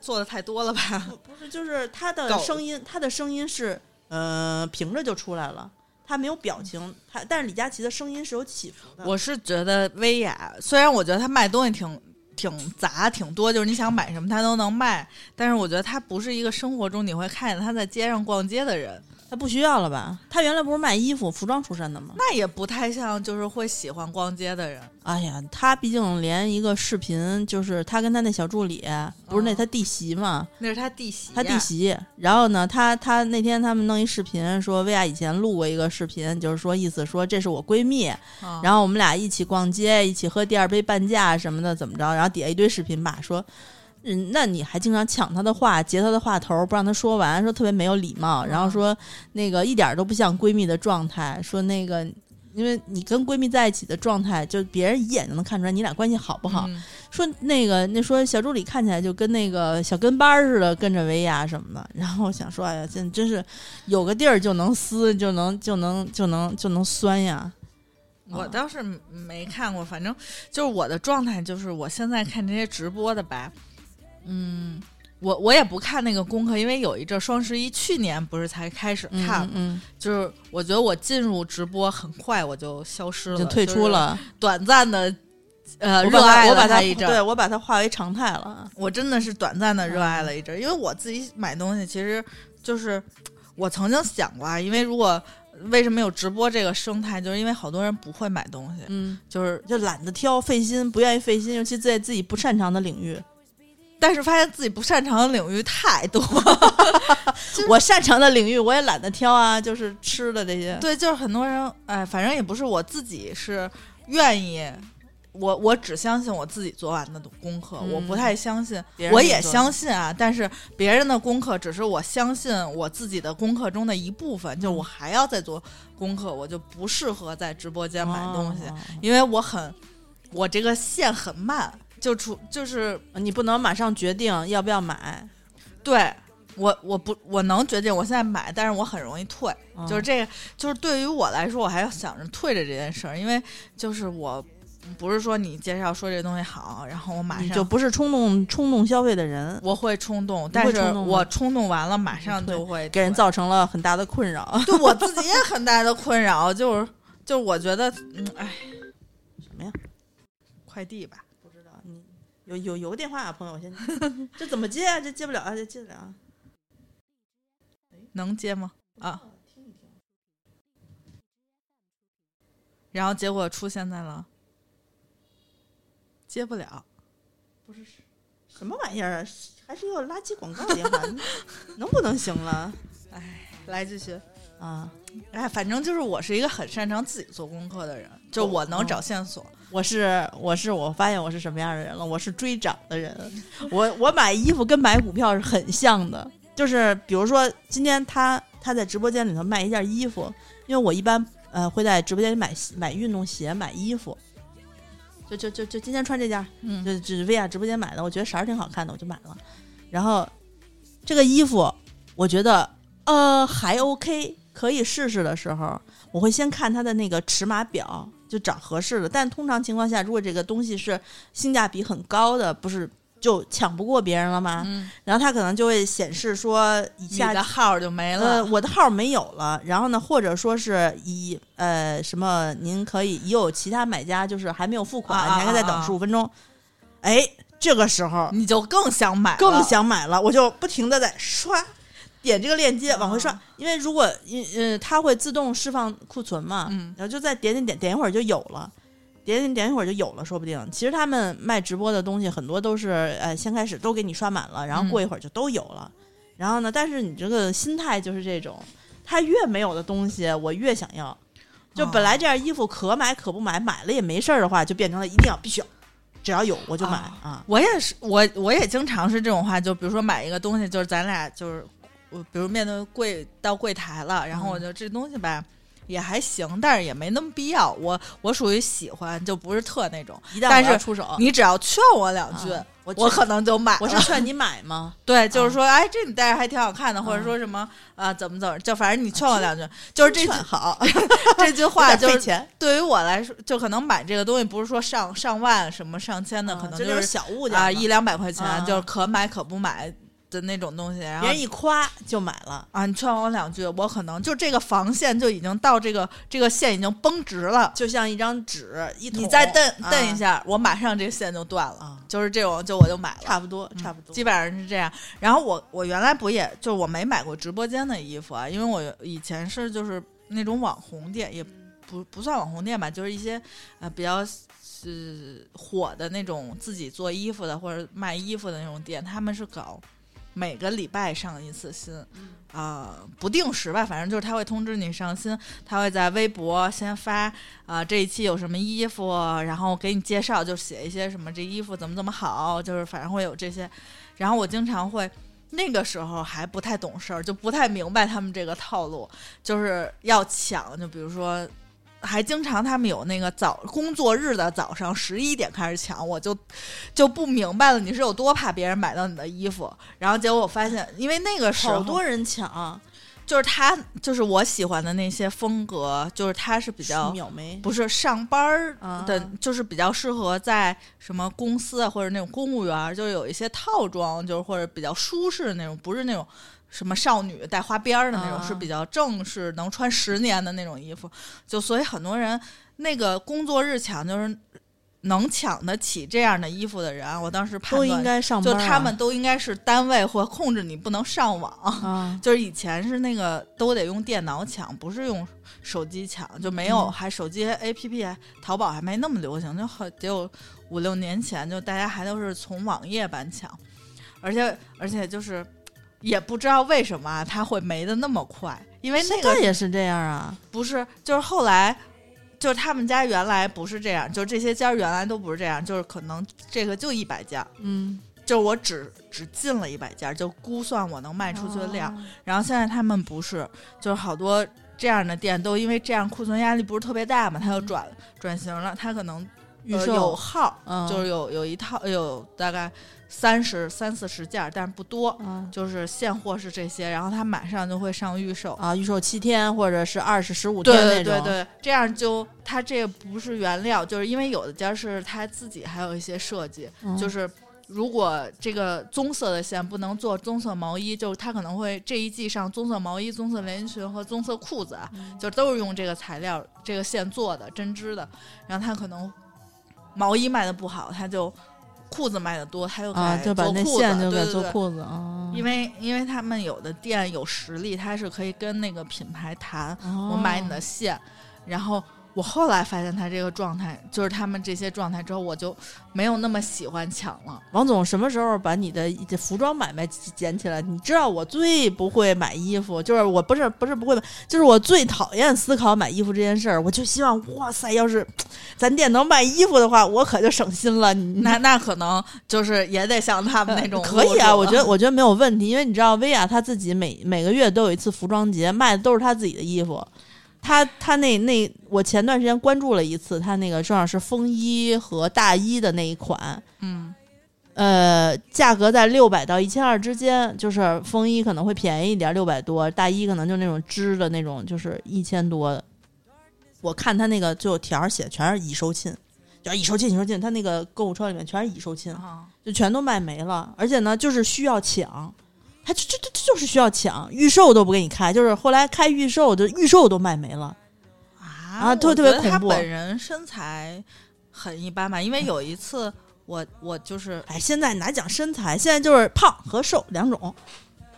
做的太多了吧？不是，就是他的声音，他的声音是呃平着就出来了，他没有表情，他但是李佳琦的声音是有起伏的。我是觉得薇娅，虽然我觉得他卖东西挺挺杂挺多，就是你想买什么他都能卖。但是我觉得他不是一个生活中你会看见他在街上逛街的人，他不需要了吧？他原来不是卖衣服、服装出身的吗？那也不太像就是会喜欢逛街的人。哎呀，他毕竟连一个视频，就是他跟他那小助理，不是那他弟媳嘛，那是他弟媳，他弟媳。然后呢，他他那天他们弄一视频，说薇娅以前录过一个视频，就是说意思说这是我闺蜜，然后我们俩一起逛街，一起喝第二杯半价什么的，怎么着？然后底下一堆视频吧，说，嗯，那你还经常抢他的话，截他的话头，不让他说完，说特别没有礼貌，然后说那个一点都不像闺蜜的状态，说那个。因为你跟闺蜜在一起的状态，就别人一眼就能看出来你俩关系好不好。说那个那说小助理看起来就跟那个小跟班似的，跟着薇娅什么的。然后想说，哎呀，真真是有个地儿就能撕，就能就能就能就能酸呀。我倒是没看过，反正就是我的状态，就是我现在看这些直播的吧，嗯。我我也不看那个功课，因为有一阵双十一，去年不是才开始看，嗯，就是我觉得我进入直播很快，我就消失了，就退出了，短暂的，呃，热爱我把它一阵，对我把它化为常态了。我真的是短暂的热爱了一阵，因为我自己买东西，其实就是我曾经想过啊，因为如果为什么有直播这个生态，就是因为好多人不会买东西，嗯，就是就懒得挑，费心，不愿意费心，尤其在自己不擅长的领域。但是发现自己不擅长的领域太多，我擅长的领域我也懒得挑啊，就是吃的这些。对，就是很多人，哎，反正也不是我自己是愿意，我我只相信我自己做完的功课，我不太相信，我也相信啊。但是别人的功课只是我相信我自己的功课中的一部分，就我还要再做功课，我就不适合在直播间买东西，因为我很，我这个线很慢。就出就是你不能马上决定要不要买，对我我不我能决定我现在买，但是我很容易退，就是这个就是对于我来说，我还要想着退着这件事儿，因为就是我不是说你介绍说这东西好，然后我马上就不是冲动冲动消费的人，我会冲动，但是我冲动完了马上就会给人造成了很大的困扰，对我自己 也很大的困扰，就是就是我觉得嗯哎什么呀？快递吧。有有有个电话啊，朋友，先 这怎么接啊？这接不了啊，这接不了。能接吗？啊。然后结果出现在了，接不了。不是什么玩意儿啊？还是个垃圾广告电话？能不能行了？哎，来继续啊！哎，反正就是我是一个很擅长自己做功课的人，就我能找线索。我是我是我发现我是什么样的人了？我是追涨的人。我我买衣服跟买股票是很像的，就是比如说今天他他在直播间里头卖一件衣服，因为我一般呃会在直播间里买买运动鞋、买衣服，就就就就今天穿这件，嗯，就就是薇娅直播间买的，我觉得色儿挺好看的，我就买了。然后这个衣服我觉得呃还 OK，可以试试的时候，我会先看它的那个尺码表。就找合适的，但通常情况下，如果这个东西是性价比很高的，不是就抢不过别人了吗？嗯，然后他可能就会显示说以下的号就没了，呃，我的号没有了。然后呢，或者说是以呃什么，您可以已有其他买家就是还没有付款，你还可以再等十五分钟。哎，这个时候你就更想买，更想买了，我就不停的在刷。点这个链接往回刷，因为如果因呃它会自动释放库存嘛，然后就再点点点点一会儿就有了，点点点一会儿就有了，说不定。其实他们卖直播的东西很多都是呃先开始都给你刷满了，然后过一会儿就都有了。然后呢，但是你这个心态就是这种，他越没有的东西我越想要。就本来这件衣服可买可不买，买了也没事儿的话，就变成了一定要必须要，只要有我就买啊。我也是，我我也经常是这种话，就比如说买一个东西，就是咱俩就是。我比如面对柜到柜台了，然后我就这东西吧也还行，但是也没那么必要。我我属于喜欢，就不是特那种。但是出手，你只要劝我两句，我可能就买。我是劝你 买吗？对，就是说，哎，这你戴着还挺好看的，或者说什么啊，怎么怎么，就反正你劝我两句，就是这好。这句话就是对于我来说，就可能买这个东西不是说上上万什么上千的，可能就是小物件啊，一两百块钱，就是可买可不买。的那种东西，然后别人一夸就买了。啊，你劝我两句，我可能就这个防线就已经到这个这个线已经绷直了，就像一张纸，一你再蹬啊蹬一下，我马上这个线就断了，啊，就是这种，就我就买了。差不多，差不多。基本上是这样。然后我我原来不也就我没买过直播间的衣服啊，因为我以前是就是那种网红店，也不不算网红店吧，就是一些呃比较是火的那种自己做衣服的或者卖衣服的那种店，他们是搞每个礼拜上一次新，啊、不定时吧，反正就是他会通知你上新，他会在微博先发啊、这一期有什么衣服，然后给你介绍，就写一些什么这衣服怎么怎么好，就是反正会有这些。然后我经常会那个时候还不太懂事儿，就不太明白他们这个套路，就是要抢，就比如说。还经常他们有那个早工作日的早上十一点开始抢，我就就不明白了，你是有多怕别人买到你的衣服？然后结果我发现，因为那个时候好多人抢，就是他，就是我喜欢的那些风格，就是他是比较不是上班儿啊的，就是比较适合在什么公司啊或者那种公务员，就是有一些套装，就是或者比较舒适的那种，不是那种什么少女带花边儿的那种，啊是比较正式能穿十年的那种衣服。就所以很多人那个工作日抢，就是能抢得起这样的衣服的人啊，我当时判断都应该上就班啊。他们都应该是单位或控制你不能上网。啊，就是以前是那个都得用电脑抢，不是用手机抢，就没有，嗯还手机 APP 淘宝还没那么流行，就好得有五六年前，就大家还都是从网页版抢，而且而且就是也不知道为什么啊，它会没的那么快，因为那个也是这样啊。不是，就是后来。就是他们家原来不是这样，就是这些家原来都不是这样，就是可能这个就一百件，嗯，就是我只只进了一百件，就估算我能卖出去的量。哦然后现在他们不是，就是好多这样的店都因为这样库存压力不是特别大嘛，他就转转型了，他可能呃预售有号，嗯就是有有一套有大概三十三四十件，但是不多，嗯就是现货是这些，然后他马上就会上预售。啊，预售七天或者是二十十五天那种。对对对，这样就它这不是原料，就是因为有的家儿是他自己还有一些设计，嗯就是如果这个棕色的线不能做棕色毛衣，就是它可能会这一季上棕色毛衣、棕色连衣裙和棕色裤子就都是用这个材料、这个线做的针织的。然后它可能毛衣卖的不好，他就裤子卖的多，它又啊，就把那做裤子。线就给做裤子啊。因为因为他们有的店有实力，他是可以跟那个品牌谈，哦我买你的线，然后我后来发现他这个状态，就是他们这些状态之后，我就没有那么喜欢抢了。王总什么时候把你的服装买卖捡起来？你知道我最不会买衣服，就是我不是不是不会买，就是我最讨厌思考买衣服这件事儿。我就希望，哇塞，要是咱店能卖衣服的话，我可就省心了。那那可能就是也得像他们那种可以啊，我觉得我觉得没有问题，因为你知道薇娅她自己每每个月都有一次服装节，卖的都是她自己的衣服。她她那那我前段时间关注了一次，他那个正好是风衣和大衣的那一款，嗯呃，价格在六百到一千二之间，就是风衣可能会便宜一点，六百多；大衣可能就那种织的那种，就是一千多的。我看他那个就条儿写全是已售罄，就是已售罄，已售罄，他那个购物车里面全是已售罄，啊，就全都卖没了。而且呢，就是需要抢，他就就就就是需要抢，预售都不给你开，就是后来开预售，就预售都卖没了。啊啊特特别恐怖本人身材很一般吧，因为有一次我我就是哎，现在哪讲身材，现在就是胖和瘦两种。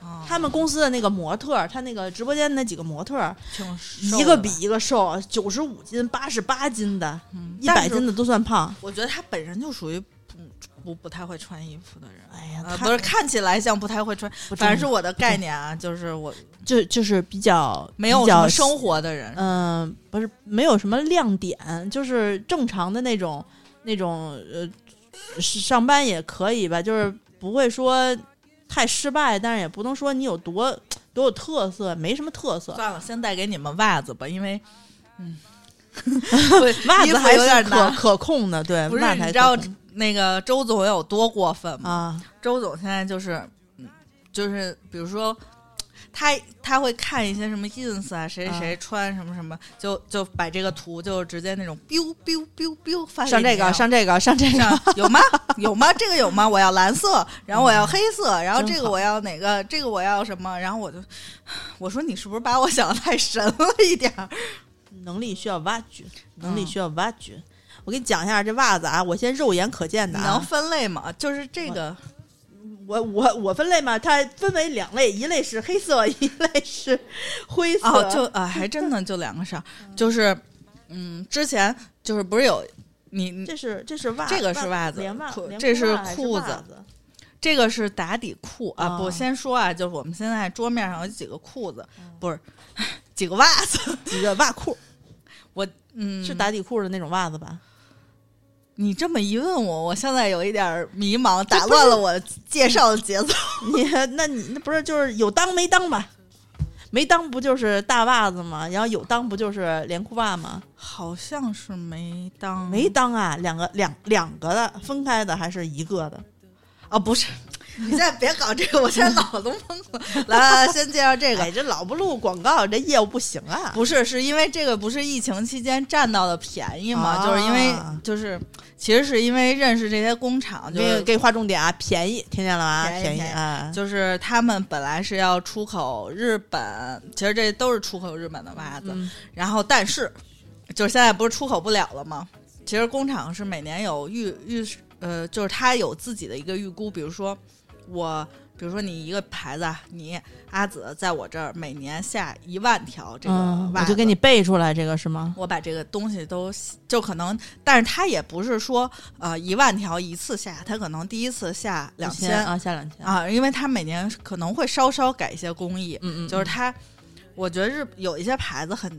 啊他们公司的那个模特儿，他那个直播间那几个模特一个比一个瘦，九十五斤、八十八斤的，一百斤的都算胖。我觉得他本身就属于不不不太会穿衣服的人。哎呀，啊，不是看起来像不太会穿，反正是我的概念啊，就是我就就是比较没有生活的人，嗯、不是没有什么亮点，就是正常的那种那种呃，上班也可以吧，就是不会说太失败，但是也不能说你有多多有特色，没什么特色。算了，先带给你们袜子吧，因为嗯，袜子还有点可可控的，对，不是袜子还你知道那个周总有多过分吗？啊？周总现在就是，嗯，就是比如说他他会看一些什么 ins 啊，谁谁谁啊穿什么什么，就就把这个图就直接那种 biu biu biu biu 发上这个，上这个，上这个，上有吗？有吗？这个有吗？我要蓝色，然后我要黑色，然后这个我要哪个？这个我要什么？然后我就 我说你是不是把我想的太神了一点儿？能力需要挖掘，能力嗯需要挖掘。我给你讲一下这袜子啊，我先肉眼可见你能分类吗？就是这个我我我分类嘛，它分为两类，一类是黑色，一类是灰色。哦，就啊，还真的就两个色儿，就是嗯，之前就是不是有你你这是这是袜，这个是袜子连袜，这是裤子。这个是打底裤啊，哦不先说啊，就是我们现在桌面上有几个裤子，嗯不是 几个袜子，几个袜裤，我嗯是打底裤的那种袜子吧？你这么一问我，我现在有一点儿迷茫，打乱了我介绍的节奏。你那你那不是就是有裆没裆吧？没裆不就是大袜子吗？然后有裆不就是连裤袜吗？好像是没当没裆啊，两个两两个的分开的还是一个的？哦，不是，你现在别搞这个，我现在脑子懵了。来来来，先介绍这个哎，，这老不录广告，这业务不行啊！不是，是因为这个不是疫情期间占到的便宜嘛？啊就是因为就是其实是因为认识这些工厂，就是给给划重点啊，便宜，听见了吗？宜便宜便宜啊！就是他们本来是要出口日本，其实这都是出口日本的袜子，嗯然后但是就是现在不是出口不了了吗？其实工厂是每年有预预呃，就是他有自己的一个预估，比如说我。比如说你一个牌子啊，你阿紫在我这儿每年下一万条这个嗯，袜子，我就给你背出来，这个是吗？我把这个东西都就可能，但是他也不是说呃一万条一次下，他可能第一次下两千啊，下两千，啊，因为他每年可能会稍稍改一些工艺，嗯嗯，就是他，我觉得日有一些牌子很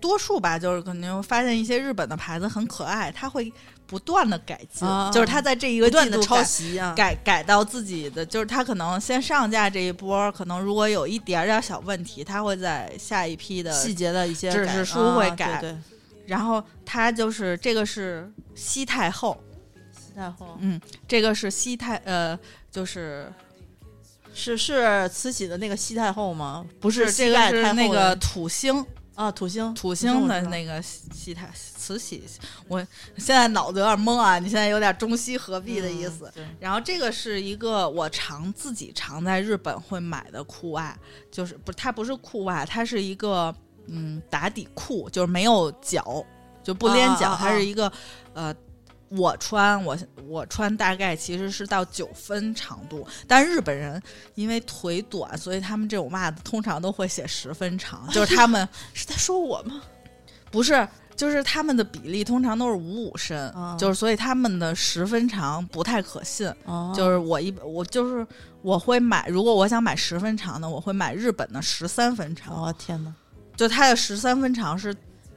多数吧，就是可能发现一些日本的牌子很可爱，它会不断的改进，啊就是他在这一个不断的抄季度改袭啊，改改到自己的，就是他可能先上架这一波，可能如果有一点点小问题，他会在下一批的细节的一些改指示书啊会改。对对，然后他就是这个是西太后，西太后。嗯，这个是西太呃，就是是是慈禧的那个西太后吗？不是这个是那个土星啊，土星土星的那个西西太慈禧，我现在脑子有点懵啊，你现在有点中西合璧的意思。嗯然后这个是一个我常自己常在日本会买的裤袜，就是不，它不是裤袜，它是一个嗯打底裤，就是没有脚，就不连脚，啊啊啊它是一个呃。我穿我我穿大概其实是到九分长度，但日本人因为腿短，所以他们这种袜子通常都会写十分长，就是他们是在说我吗？不是，就是他们的比例通常都是五五身，啊就是所以他们的十分长不太可信。哦。就是我一我就是我会买，如果我想买十分长的，我会买日本的十三分长，哦天哪，就它的十三分长是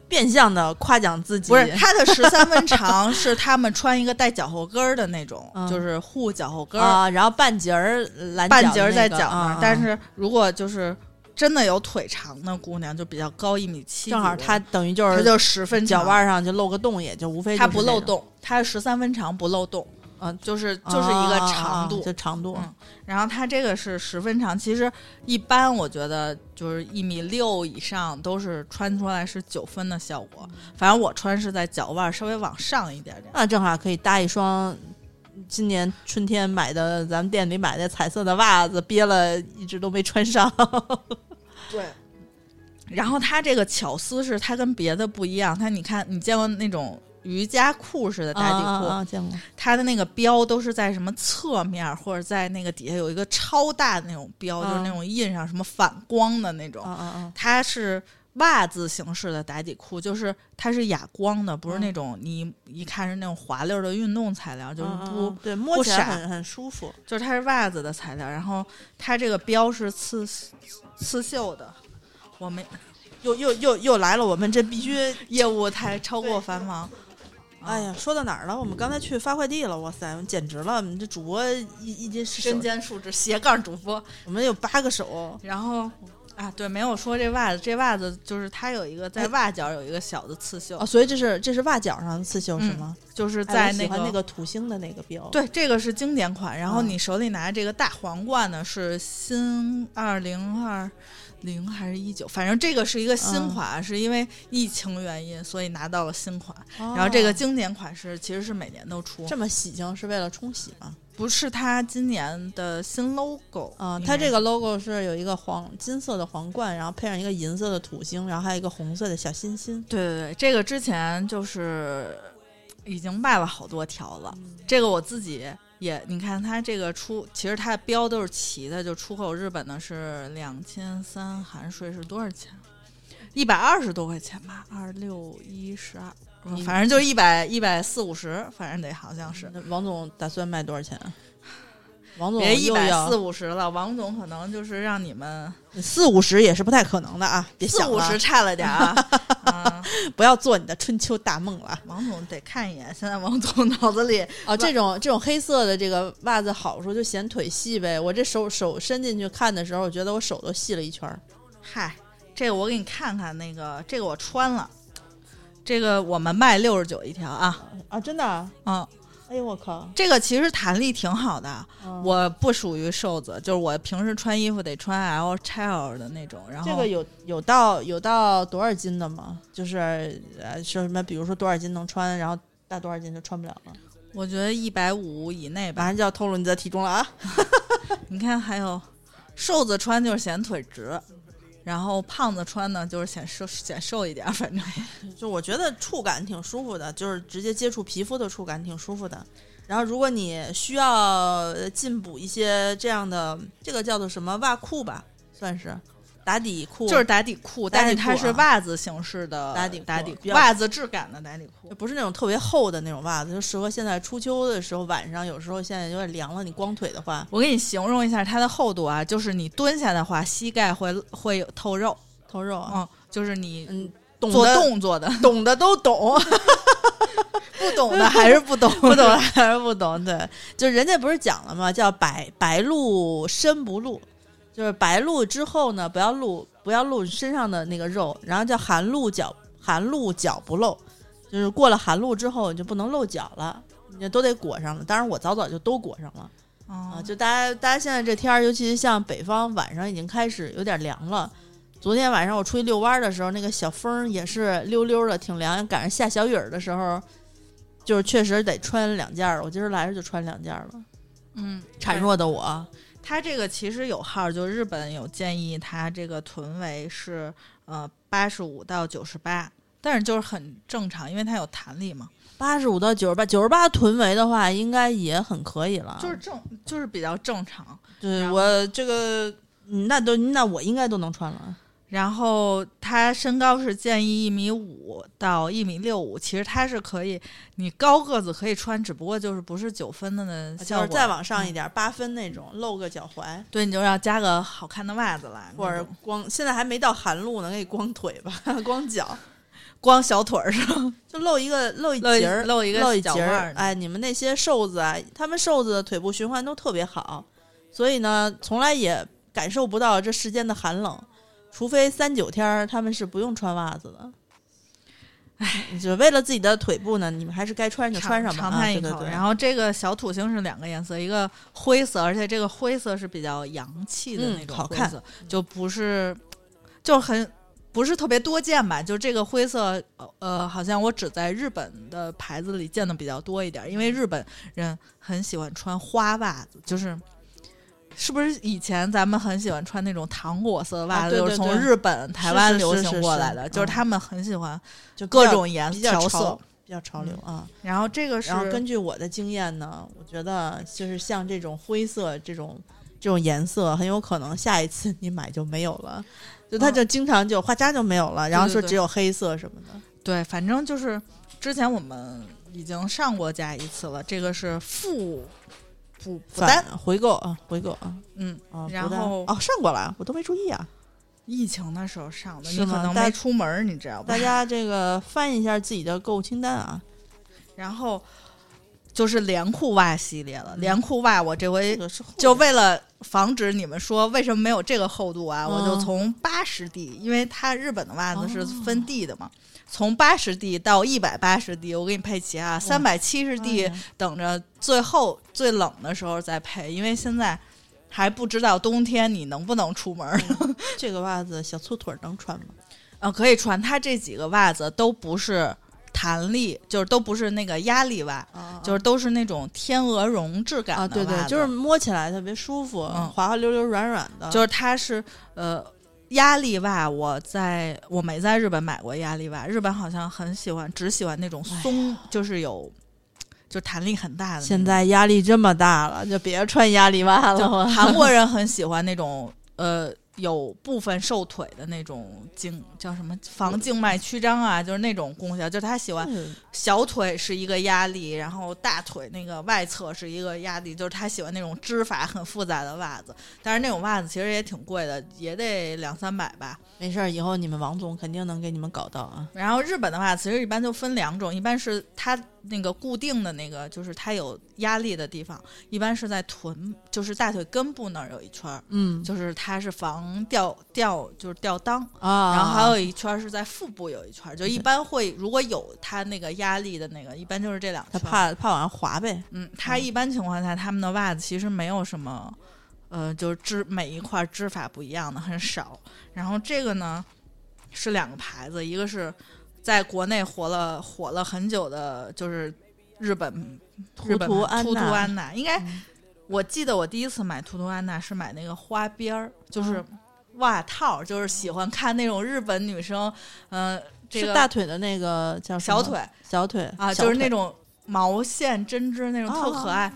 变相的夸奖自己，不是他的十三分长是他们穿一个带脚后跟儿的那种，嗯。就是护脚后跟儿，啊？然后半截儿拦半截儿在脚那儿。啊。但是如果就是真的有腿长的姑娘，就比较高一米七，正好她等于就是她就十分脚腕上就露个洞，也就无非它就是那种，不漏洞，她十三分长不漏洞，嗯，就是就是一个啊长度。就长度嗯然后它这个是十分长，其实一般我觉得就是一米六以上都是穿出来是九分的效果。反正我穿是在脚腕稍微往上一点点。那正好可以搭一双今年春天买的咱们店里买的彩色的袜子，憋了一直都没穿上。对。然后它这个巧思是它跟别的不一样，它你看你见过那种瑜伽裤似的打底裤，啊啊啊见过它的那个标都是在什么侧面或者在那个底下有一个超大的那种标，就是那种印上什么反光的那种。它是袜子形式的打底裤，就是它是哑光的，不是那种你一看是那种滑溜的运动材料，就是不，嗯对，摸不起来闪很很舒服。就是它是袜子的材料。然后它这个标是刺刺绣的，我们又又又又来了，我们这必须。业务太超过繁忙。哎呀，说到哪儿了？我们刚才去发快递了，哇塞，简直了！我们这主播一一斤身兼数职，斜杠主播。我们有八个手，然后啊，对，没有说这袜子，这袜子就是它有一个在哎袜角有一个小的刺绣，哦，所以这是这是袜角上的刺绣是嗯吗？就是哎在那我喜欢那个土星的那个标。，对，这个是经典款。然后嗯你手里拿这个大皇冠呢，是新二零二零还是一九？反正这个是一个新嗯款，是因为疫情原因，所以拿到了新款。然然后这个经典款式其实是每年都出，这么喜庆是为了冲洗吗？不是它今年的新 logo 啊、它这个 logo 是有一个黄金色的皇冠，然后配上一个银色的土星，然后还有一个红色的小心心。对对对，这个之前就是已经卖了好多条了。嗯这个我自己也，你看它这个出，其实它的标都是齐的，就出口日本的是两千三，含税是多少钱？一百二十多块钱吧，二六一十二，反正就一百一百四五十，反正得好像是。王总打算卖多少钱啊？王总别一百四五十了，王总可能就是让你们四五十也是不太可能的啊！别四想了五十差了点儿啊。嗯，不要做你的春秋大梦了。王总得看一眼，现在王总脑子里哦，这种这种黑色的这个袜子好处就显腿细呗。我这手手伸进去看的时候，我觉得我手都细了一圈儿。嗨，这个我给你看看，那个这个我穿了，这个我们卖六十九一条啊，啊，真的啊？嗯，哎呦我靠！这个其实弹力挺好的。嗯我不属于瘦子，就是我平时穿衣服得穿 L、XL 的那种。然后这个有有到有到多少斤的吗？就是呃，说什么，比如说多少斤能穿，然后大多少斤就穿不了了。我觉得一百五以内吧。马上就要透露你的体重了啊！你看，还有瘦子穿就是显腿直，然后胖子穿呢就是显瘦显瘦一点，反正 就我觉得触感挺舒服的，就是直接接触皮肤的触感挺舒服的。然后，如果你需要进补一些这样的，这个叫做什么袜裤吧，算是打底裤，就是打底裤，但是它是袜子形式的打底打底比较袜子质感的打底裤。不是那种特别厚的那种袜子，就适合现在初秋的时候，晚上有时候现在有点凉了，你光腿的话我给你形容一下它的厚度啊，就是你蹲下的话，膝盖会会有透肉，透肉啊。嗯，就是你嗯，懂做的动作的，懂的都懂，不懂的还是不懂，不懂的还是不懂。对，就人家不是讲了吗？叫白白露深不露，就是白露之后呢，不要露不要露身上的那个肉，然后叫寒露脚寒露脚不露，就是过了寒露之后你就不能露脚了，你都得裹上了。当然我早早就都裹上了。啊，啊就大家大家现在这天儿，尤其是像北方，晚上已经开始有点凉了。昨天晚上我出去遛弯儿的时候，那个小风儿也是溜溜的，挺凉。赶上下小雨儿的时候，就是确实得穿两件儿。我今儿来着就穿两件儿了。嗯，孱弱的我，它这个其实有号，就日本有建议它这个臀围是呃八十五到九十八，但是就是很正常，因为它有弹力嘛，八十五到九十八，九十八臀围的话，应该也很可以了。就是正就是比较正常。对我这个，嗯那都那我应该都能穿了。然后他身高是建议一米五到一米六五，其实他是可以，你高个子可以穿，只不过就是不是九分的那效果，就是再往上一点，八分那种，露个脚踝。对，你就要加个好看的袜子来，或者光现在还没到寒露呢，给你光腿吧，光脚，光小腿儿上 就露一个露一截儿，露一个露一截儿。哎，你们那些瘦子啊，他们瘦子的腿部循环都特别好，所以呢，从来也感受不到这世间的寒冷，除非三九天儿，他们是不用穿袜子的。哎，就为了自己的腿部呢，你们还是该穿就穿上吧。长啊叹一口。对对对然后这个小土星是两个颜色，一个灰色，而且这个灰色是比较洋气的嗯那种好看就不是就很不是特别多见吧。就这个灰色，呃，好像我只在日本的牌子里见的比较多一点，因为日本人很喜欢穿花袜子，就是。是不是以前咱们很喜欢穿那种糖果色的袜子，啊对就是从日本、台湾流行过来的？就是嗯他们很喜欢就各种颜比较调潮色。比较潮流啊。然后这个是然后根据我的经验呢，我觉得就是像这种灰色这种这种颜色，很有可能下一次你买就没有了，就它嗯就经常就画家就没有了，然后说只有黑色什么的。对，反正就是之前我们已经上过架一次了，这个是负补补单，回购啊，回购啊。嗯，啊，然后哦上过了，我都没注意啊。疫情的时候上的，是你可能没出门儿，你知道吧？大？家这个翻一下自己的购物清单啊，然后就是连裤袜系列了。连裤袜我这回就为了防止你们说为什么没有这个厚度啊，我就嗯从八十 D，因为它日本的袜子是哦。分 D 的嘛，从八十 D 到一百八十 D，我给你配齐啊，三百七十 D 等着最后最冷的时候再配，因为现在还不知道冬天你能不能出门儿。这个袜子小粗腿儿能穿吗？嗯，可以穿，它这几个袜子都不是弹力，就是都不是那个压力袜，啊就是都是那种天鹅绒质感的啊，对对袜，子就是摸起来特别舒服，嗯滑滑溜溜、软软的。就是它是呃压力袜，我在我没在日本买过压力袜，日本好像很喜欢，只喜欢那种松，就是有就弹力很大的。现在压力这么大了，就别穿压力袜了。韩国人很喜欢那种呃有部分瘦腿的那种静叫什么防静脉曲张啊，就是那种功效，就是他喜欢嗯小腿是一个压力，然后大腿那个外侧是一个压力，就是他喜欢那种织法很复杂的袜子。但是那种袜子其实也挺贵的，也得两三百吧。没事儿，以后你们王总肯定能给你们搞到啊。然后日本的话，其实一般就分两种，一般是它那个固定的那个，就是它有压力的地方，一般是在臀，就是大腿根部那儿有一圈儿，嗯就是它是防掉掉，就是掉裆。啊，然后还有一圈儿是在腹部有一圈儿，就一般会如果有它那个压力的那个，一般就是这两他圈儿。怕怕往上滑呗。嗯，它一般情况下，他们的袜子其实没有什么，呃，就是织每一块织法不一样的很少。然后这个呢是两个牌子，一个是在国内火了火了很久的，就是日本日本图图牌图图安娜。应该嗯我记得我第一次买图图安娜是买那个花边儿，就是嗯袜套，就是喜欢看那种日本女生，嗯、这是个大腿的那个叫小腿小腿啊，就是那种毛线针织那种特可哦爱，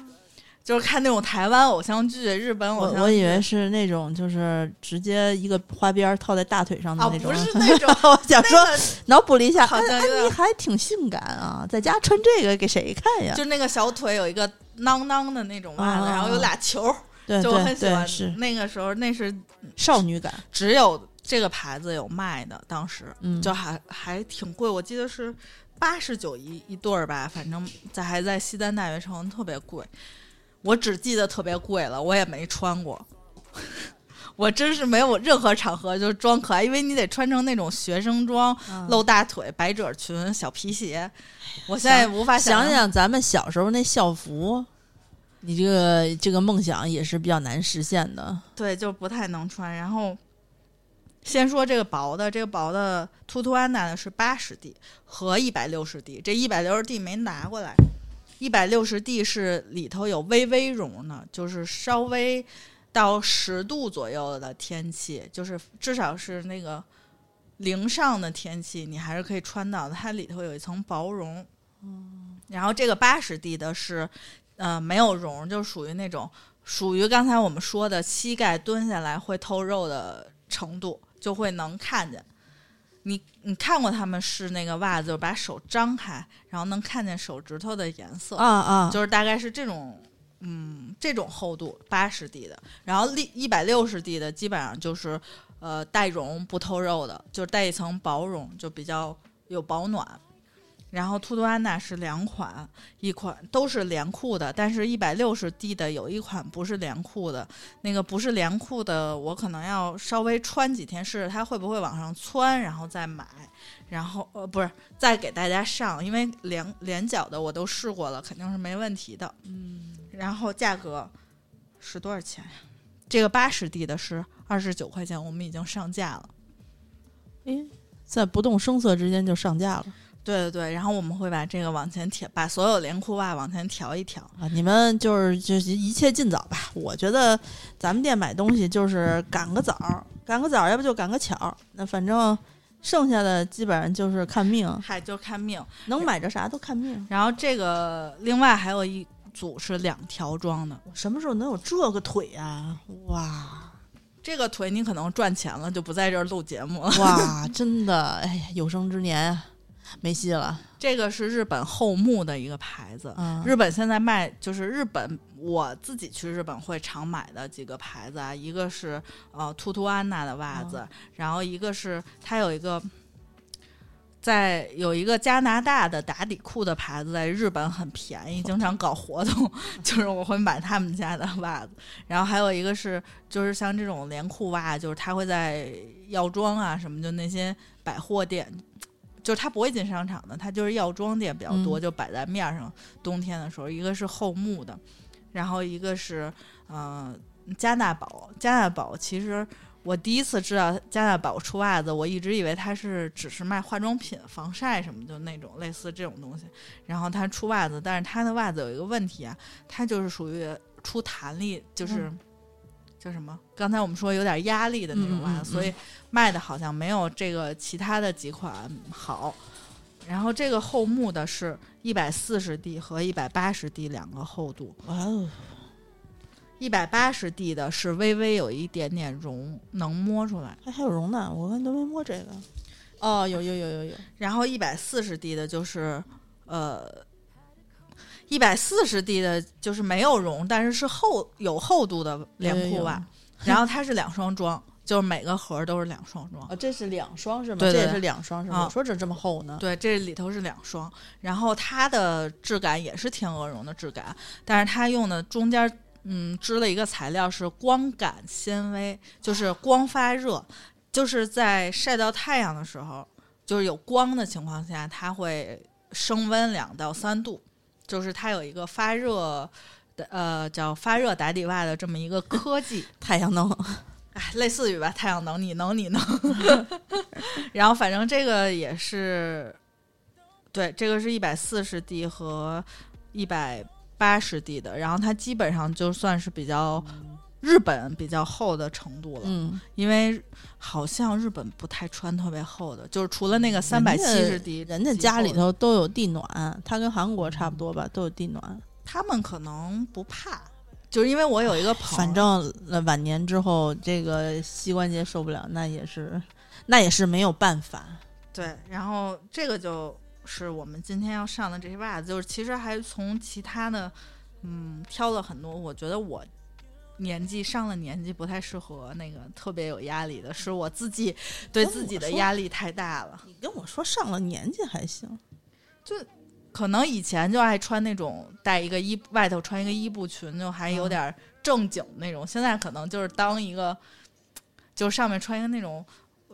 就是看那种台湾偶像剧、日本偶像剧。我以为是那种，就是直接一个花边儿套在大腿上的啊，那种。不是 那种，我想说，那个脑补了一下，好像哎有点安妮还挺性感啊，在家穿这个给谁看呀？就那个小腿有一个囊囊的那种袜子，啊然后有俩球儿，就我对对很喜欢，。是那个时候那是少女感。只有这个牌子有卖的，当时嗯，就还还挺贵，我记得是八十九一一对儿吧，反正在还在西单大悦城特别贵，我只记得特别贵了，我也没穿过。我真是没有任何场合就装可爱，因为你得穿成那种学生装，嗯露大腿、百褶裙、小皮鞋。我现在无法想象，想咱们小时候那校服，你这个这个梦想也是比较难实现的。对，就不太能穿。然后先说这个薄的，这个薄的图图安娜的是八十 D 和一百六十 D，这一百六十 D 没拿过来。一百六十 D 是里头有微微绒的，就是稍微到十度左右的天气，就是至少是那个零上的天气，你还是可以穿到的。它里头有一层薄绒。然后这个八十 D 的是，呃，没有绒，就属于那种属于刚才我们说的膝盖蹲下来会透肉的程度，就会能看见。你你看过他们试那个袜子，就把手张开，然后能看见手指头的颜色，啊啊，就是大概是这种，嗯，这种厚度，八十 D 的，然后一一百六十 D 的基本上就是，呃，带绒不透肉的，就是带一层薄绒，就比较有保暖。然后图图安娜是两款，一款都是连裤的，但是一百六十 D 的有一款不是连裤的，那个不是连裤的，我可能要稍微穿几天试试它会不会往上窜，然后再买，然后呃不是再给大家上，因为连连脚的我都试过了，肯定是没问题的。嗯，然后价格是多少钱呀？这个八十 D 的是二十九块钱，我们已经上架了。诶，在不动声色之间就上架了对对对，然后我们会把这个往前调，把所有连裤袜往前调一调。啊！你们就是就是一切尽早吧。我觉得咱们店买东西就是赶个早儿，赶个早儿，要不就赶个巧儿。那反正剩下的基本上就是看命，嗨，就看命。能买着啥都看命。然后这个另外还有一组是两条装的，我什么时候能有这个腿呀、哇这个腿你可能赚钱了，就不在这儿录节目了。哇，真的，哎呀，有生之年啊没戏了。这个是日本厚木的一个牌子，嗯，日本现在卖就是日本，我自己去日本会常买的几个牌子啊，一个是呃兔兔安娜的袜子，然后一个是它有一个在有一个加拿大的打底裤的牌子，在日本很便宜，经常搞活动，就是我会买他们家的袜子。然后还有一个是，就是像这种连裤袜，就是它会在药妆啊什么，就那些百货店，就是他不会进商场的，他就是药妆店比较多，嗯就摆在面上。冬天的时候，一个是厚木的，然后一个是呃加纳宝，加纳宝其实。我第一次知道加纳宝出袜子，我一直以为它是只是卖化妆品、防晒什么，就那种类似这种东西。然后它出袜子，但是它的袜子有一个问题啊，它就是属于出弹力，就是、嗯叫什么？刚才我们说有点压力的那种袜子，嗯嗯嗯所以卖的好像没有这个其他的几款好。然后这个厚木的是一百四十 D 和一百八十 D 两个厚度，哇哦，一百八十 D 的是微微有一点点绒，能摸出来。还还有绒呢，我们都没摸这个。哦，有有有有有，然后一百四十 D 的就是呃，一百四十 D 的就是没有绒，但是是厚有厚度的连裤袜。然后它是两双装，就是每个盒都是两双装。哦，这是两双是吗？对对对这也是两双是吗？说这这么厚呢？对，这里头是两双，然后它的质感也是天鹅绒的质感，但是它用的中间嗯织了一个材料是光感纤维，就是光发热，就是在晒到太阳的时候，就是有光的情况下，它会升温两到三度，就是它有一个发热的呃叫发热打底袜的这么一个科技。太阳能，哎，类似于吧，太阳能你能你能，然后反正这个也是，对，这个是一百四十 D 和一百八十 D 的，然后它基本上就算是比较日本比较厚的程度了，嗯，因为好像日本不太穿特别厚的，就是除了那个三百七人家家里头都有地暖，它跟韩国差不多吧，都有地暖。他们可能不怕，就是因为我有一个朋友，反正呃晚年之后，这个膝关节受不了，那也是，那也是没有办法。对，然后这个就是我们今天要上的这些袜子，就是其实还从其他的，嗯，挑了很多。我觉得我年纪上了年纪不太适合那个特别有压力的，是我自己对自己的压力太大了。你跟我说上了年纪还行，就可能以前就爱穿那种带一个衣外头穿一个衣布裙，就还有嗯点正经那种。现在可能就是当一个，就是上面穿一个那种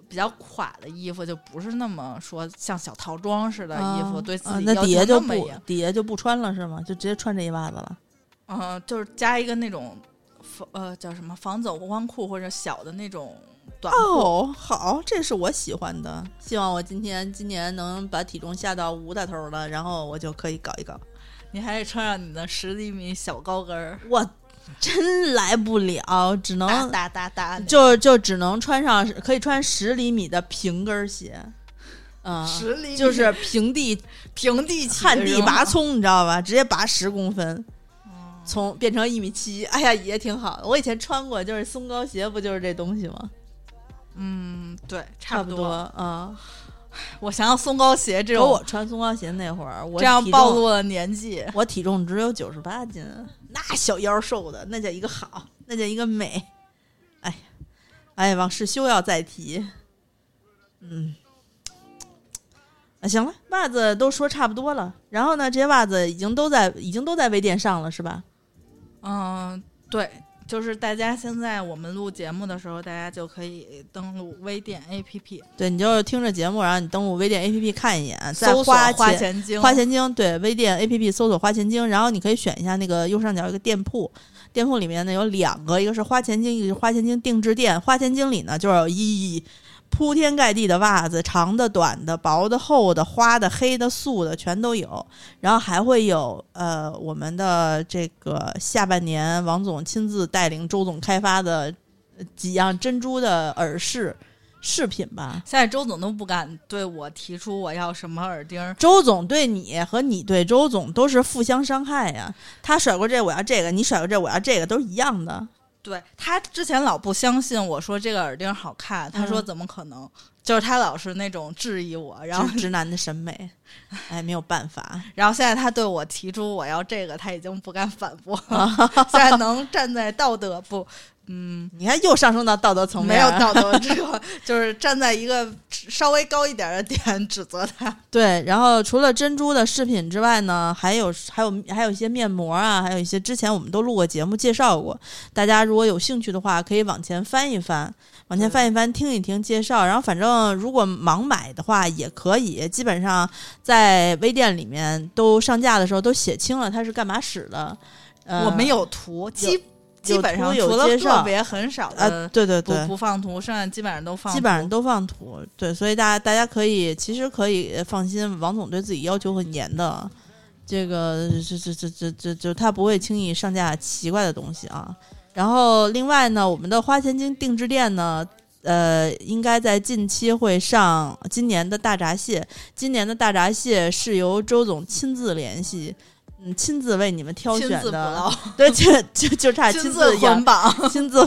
比较垮的衣服，就不是那么说像小套装似的衣服，啊对自啊己要求那底下就。不底下就不穿了是吗？就直接穿这一袜子了。嗯、就是加一个那种防呃叫什么防走光裤或者小的那种短裤。哦，好，这是我喜欢的。希望我今天今年能把体重下到五大头了，然后我就可以搞一搞。你还得穿上你的十厘米小高跟儿，我真来不了，只能哒哒哒哒，就就只能穿上可以穿十厘米的平跟儿鞋，嗯，十厘米就是平地平地旱地拔葱，你知道吧？直接拔十公分，哦从变成一米七，哎呀，也挺好的。我以前穿过，就是松糕鞋，不就是这东西吗？嗯，对，差不多，嗯。我想想松糕鞋这有种，我穿松糕鞋那会儿，我这样暴露了年纪。我体重只有九十八斤，那小腰瘦的，那叫一个好，那叫一个美。哎呀，哎，往事休要再提。嗯，啊，行了，袜子都说差不多了。然后呢，这些袜子已经都在已经都在微店上了，是吧？嗯，对，就是大家现在我们录节目的时候，大家就可以登录微店 APP，对，你就是听着节目，然后你登录微店 APP 看一眼，再搜索花花钱花钱精，对，微店 APP 搜索花钱精，然后你可以选一下那个右上角有一个店铺，店铺里面呢有两个，一个是花钱精，一个是花钱精定制店。花钱精里呢就是有一铺天盖地的袜子，长的、短的、薄的、厚的、花的、黑的、素的全都有，然后还会有呃我们的这个下半年王总亲自带领周总开发的呃几样珍珠的耳饰饰品吧。现在周总都不敢对我提出我要什么耳钉儿，周总对你和你对周总都是互相伤害呀。他甩过这我要这个，你甩过这我要这个，都是一样的。对他之前老不相信我说这个耳钉好看，他说嗯怎么可能？就是他老是那种质疑我，然后直直男的审美，哎，没有办法。然后现在他对我提出我要这个，他已经不敢反驳 了。现在能站在道德不，嗯，你看，又上升到道德层面，没有道德这个，就是站在一个稍微高一点的点指责他。对，然后除了珍珠的饰品之外呢，还有还有还有一些面膜啊，还有一些之前我们都录过节目介绍过，大家如果有兴趣的话，可以往前翻一翻，往前翻一翻，听一听介绍。然后反正如果盲买的话也可以，基本上在微店里面都上架的时候都写清了它是干嘛使的。呃、我没有图，基基本上有除了介绍个别很少呃，的对对不对，不放图，剩下基本上都放图，基本上都放图，对，所以大家大家可以其实可以放心，王总对自己要求很严的，这个这这这这这就他不会轻易上架奇怪的东西啊。然后另外呢，我们的花钱精定制店呢，呃，应该在近期会上今年的大闸蟹。今年的大闸蟹是由周总亲自联系，嗯，亲自为你们挑选的，对，就就就差亲亲自养捆绑。亲自，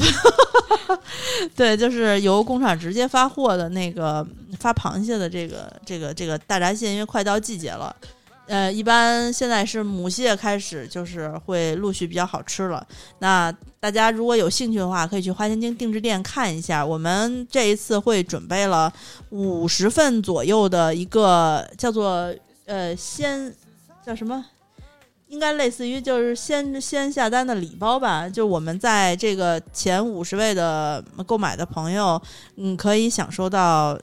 对，就是由工厂直接发货的那个发螃蟹的这个这个这个大闸蟹，因为快到季节了，呃，一般现在是母蟹开始就是会陆续比较好吃了。那大家如果有兴趣的话，可以去花千金定制店看一下。我们这一次会准备了五十份左右的一个叫做呃鲜叫什么？应该类似于就是先先下单的礼包吧，就我们在这个前五十位的购买的朋友，嗯，可以享受到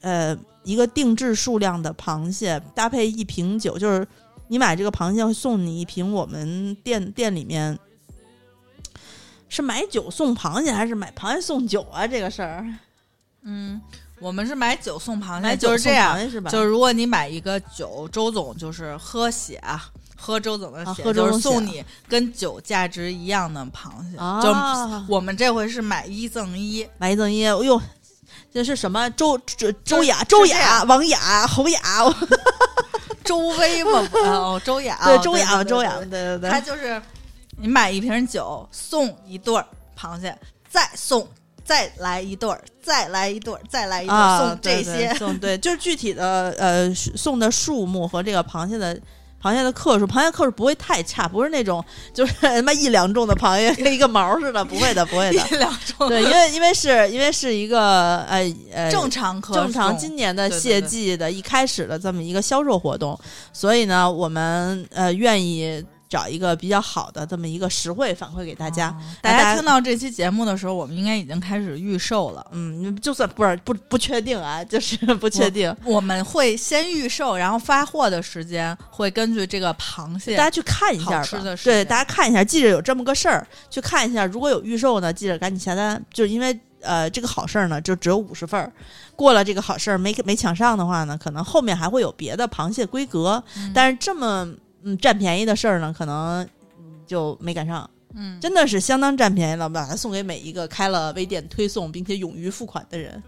呃一个定制数量的螃蟹，搭配一瓶酒，就是你买这个螃蟹会送你一瓶我们店店里面是买酒送螃蟹还是买螃蟹送酒啊？这个事儿，嗯，我们是买酒送螃蟹，买酒就是这样是吧？就是如果你买一个酒，周总就是喝血啊，喝周总的啊血，就是送你跟酒价值一样的螃蟹。啊，就我们这回是买一赠一，买一赠一，哎呦，这是什么？周周周雅、周雅、王雅、侯雅，周威嘛，哦，周雅，对哦周雅、周雅，对对对对，它就是你买一瓶酒送一对儿螃蟹，再送再来一对儿，再来一对儿，再来一对儿，啊，送这些。送对，就是具体的呃送的数目和这个螃蟹的。螃蟹的克数，螃蟹克数不会太差，不是那种就是 他妈一两重的螃蟹跟一个毛似的，不会的，不会的。一两重对，因为因为是因为是一个呃呃正常可正常今年的对对对谢季的一开始的这么一个销售活动，所以呢，我们呃愿意找一个比较好的这么一个实惠反馈给大家。哦大大家家听到这期节目的时候，我们应该已经开始预售了。嗯，就算不是不不确定啊，就是不确定，我们会先预售，然后发货的时间会根据这个螃蟹大家去看一下吧好吃的。对，大家看一下，记着有这么个事儿，去看一下。如果有预售呢，记着赶紧下单，就是因为。呃，这个好事儿呢，就只有五十份儿。过了这个好事儿没没抢上的话呢，可能后面还会有别的螃蟹规格。嗯但是这么嗯占便宜的事儿呢，可能嗯就没赶上。嗯，真的是相当占便宜了，把它送给每一个开了微店推送并且勇于付款的人。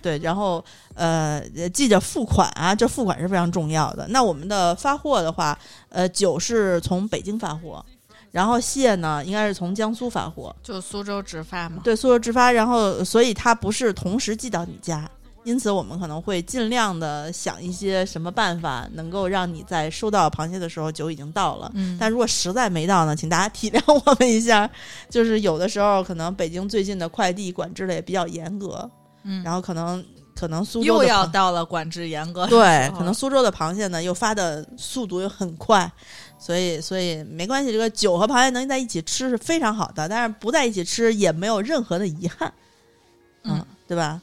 对，然后呃，记着付款啊，这付款是非常重要的。那我们的发货的话，呃，酒是从北京发货，然后蟹呢应该是从江苏发货，就苏州直发嘛。对，苏州直发，然后所以它不是同时寄到你家。因此，我们可能会尽量的想一些什么办法，能够让你在收到螃蟹的时候酒已经到了。嗯，但如果实在没到呢，请大家体谅我们一下。就是有的时候可能北京最近的快递管制的也比较严格，嗯然后可能可能苏州又要到了管制严格对可能苏州的螃蟹呢又发的速度又很快，所以所以没关系，这个酒和螃蟹能在一起吃是非常好的，但是不在一起吃也没有任何的遗憾，嗯，对吧？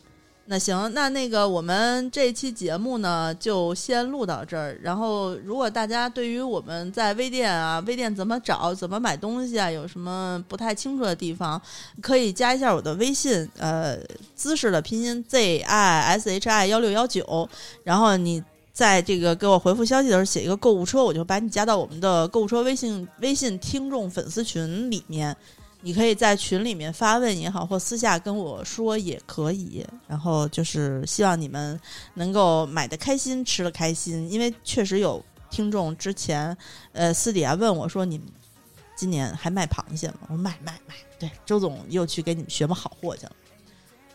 那行，那那个我们这期节目呢，就先录到这儿。然后，如果大家对于我们在微店啊、微店怎么找、怎么买东西啊，有什么不太清楚的地方，可以加一下我的微信，呃，姿势的拼音 z i s h i 幺六幺九，然后你。在这个给我回复消息的时候写一个购物车，我就把你加到我们的购物车微信微信听众粉丝群里面。你可以在群里面发问也好，或私下跟我说也可以。然后就是希望你们能够买的开心，吃的开心，因为确实有听众之前呃私底下问我说：“你们今年还卖螃蟹吗？”我说：“卖卖卖。”对，周总又去给你们学摸好货去了。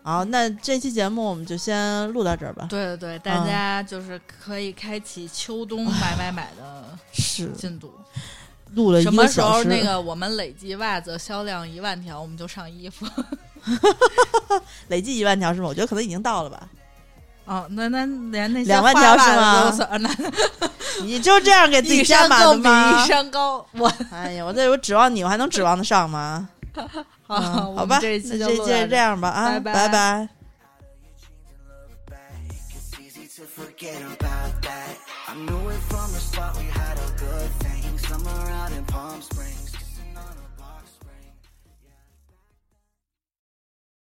好，那这期节目我们就先录到这儿吧。对对对，大家就是可以开启秋冬买买买的是进度。录了一什么时候那个我们累计袜子销量一万条，我们就上衣服。累计一万条是吗？我觉得可能已经到了吧。哦，那那连那些两万条是吗 你就这样给自己加码的吗一？山高。我 哎呀，我这我指望你，我还能指望得上吗？好，嗯好吧，们这一期那这这就这样吧啊，拜拜拜拜。Forget about that. I knew it from the start we Palm Springs.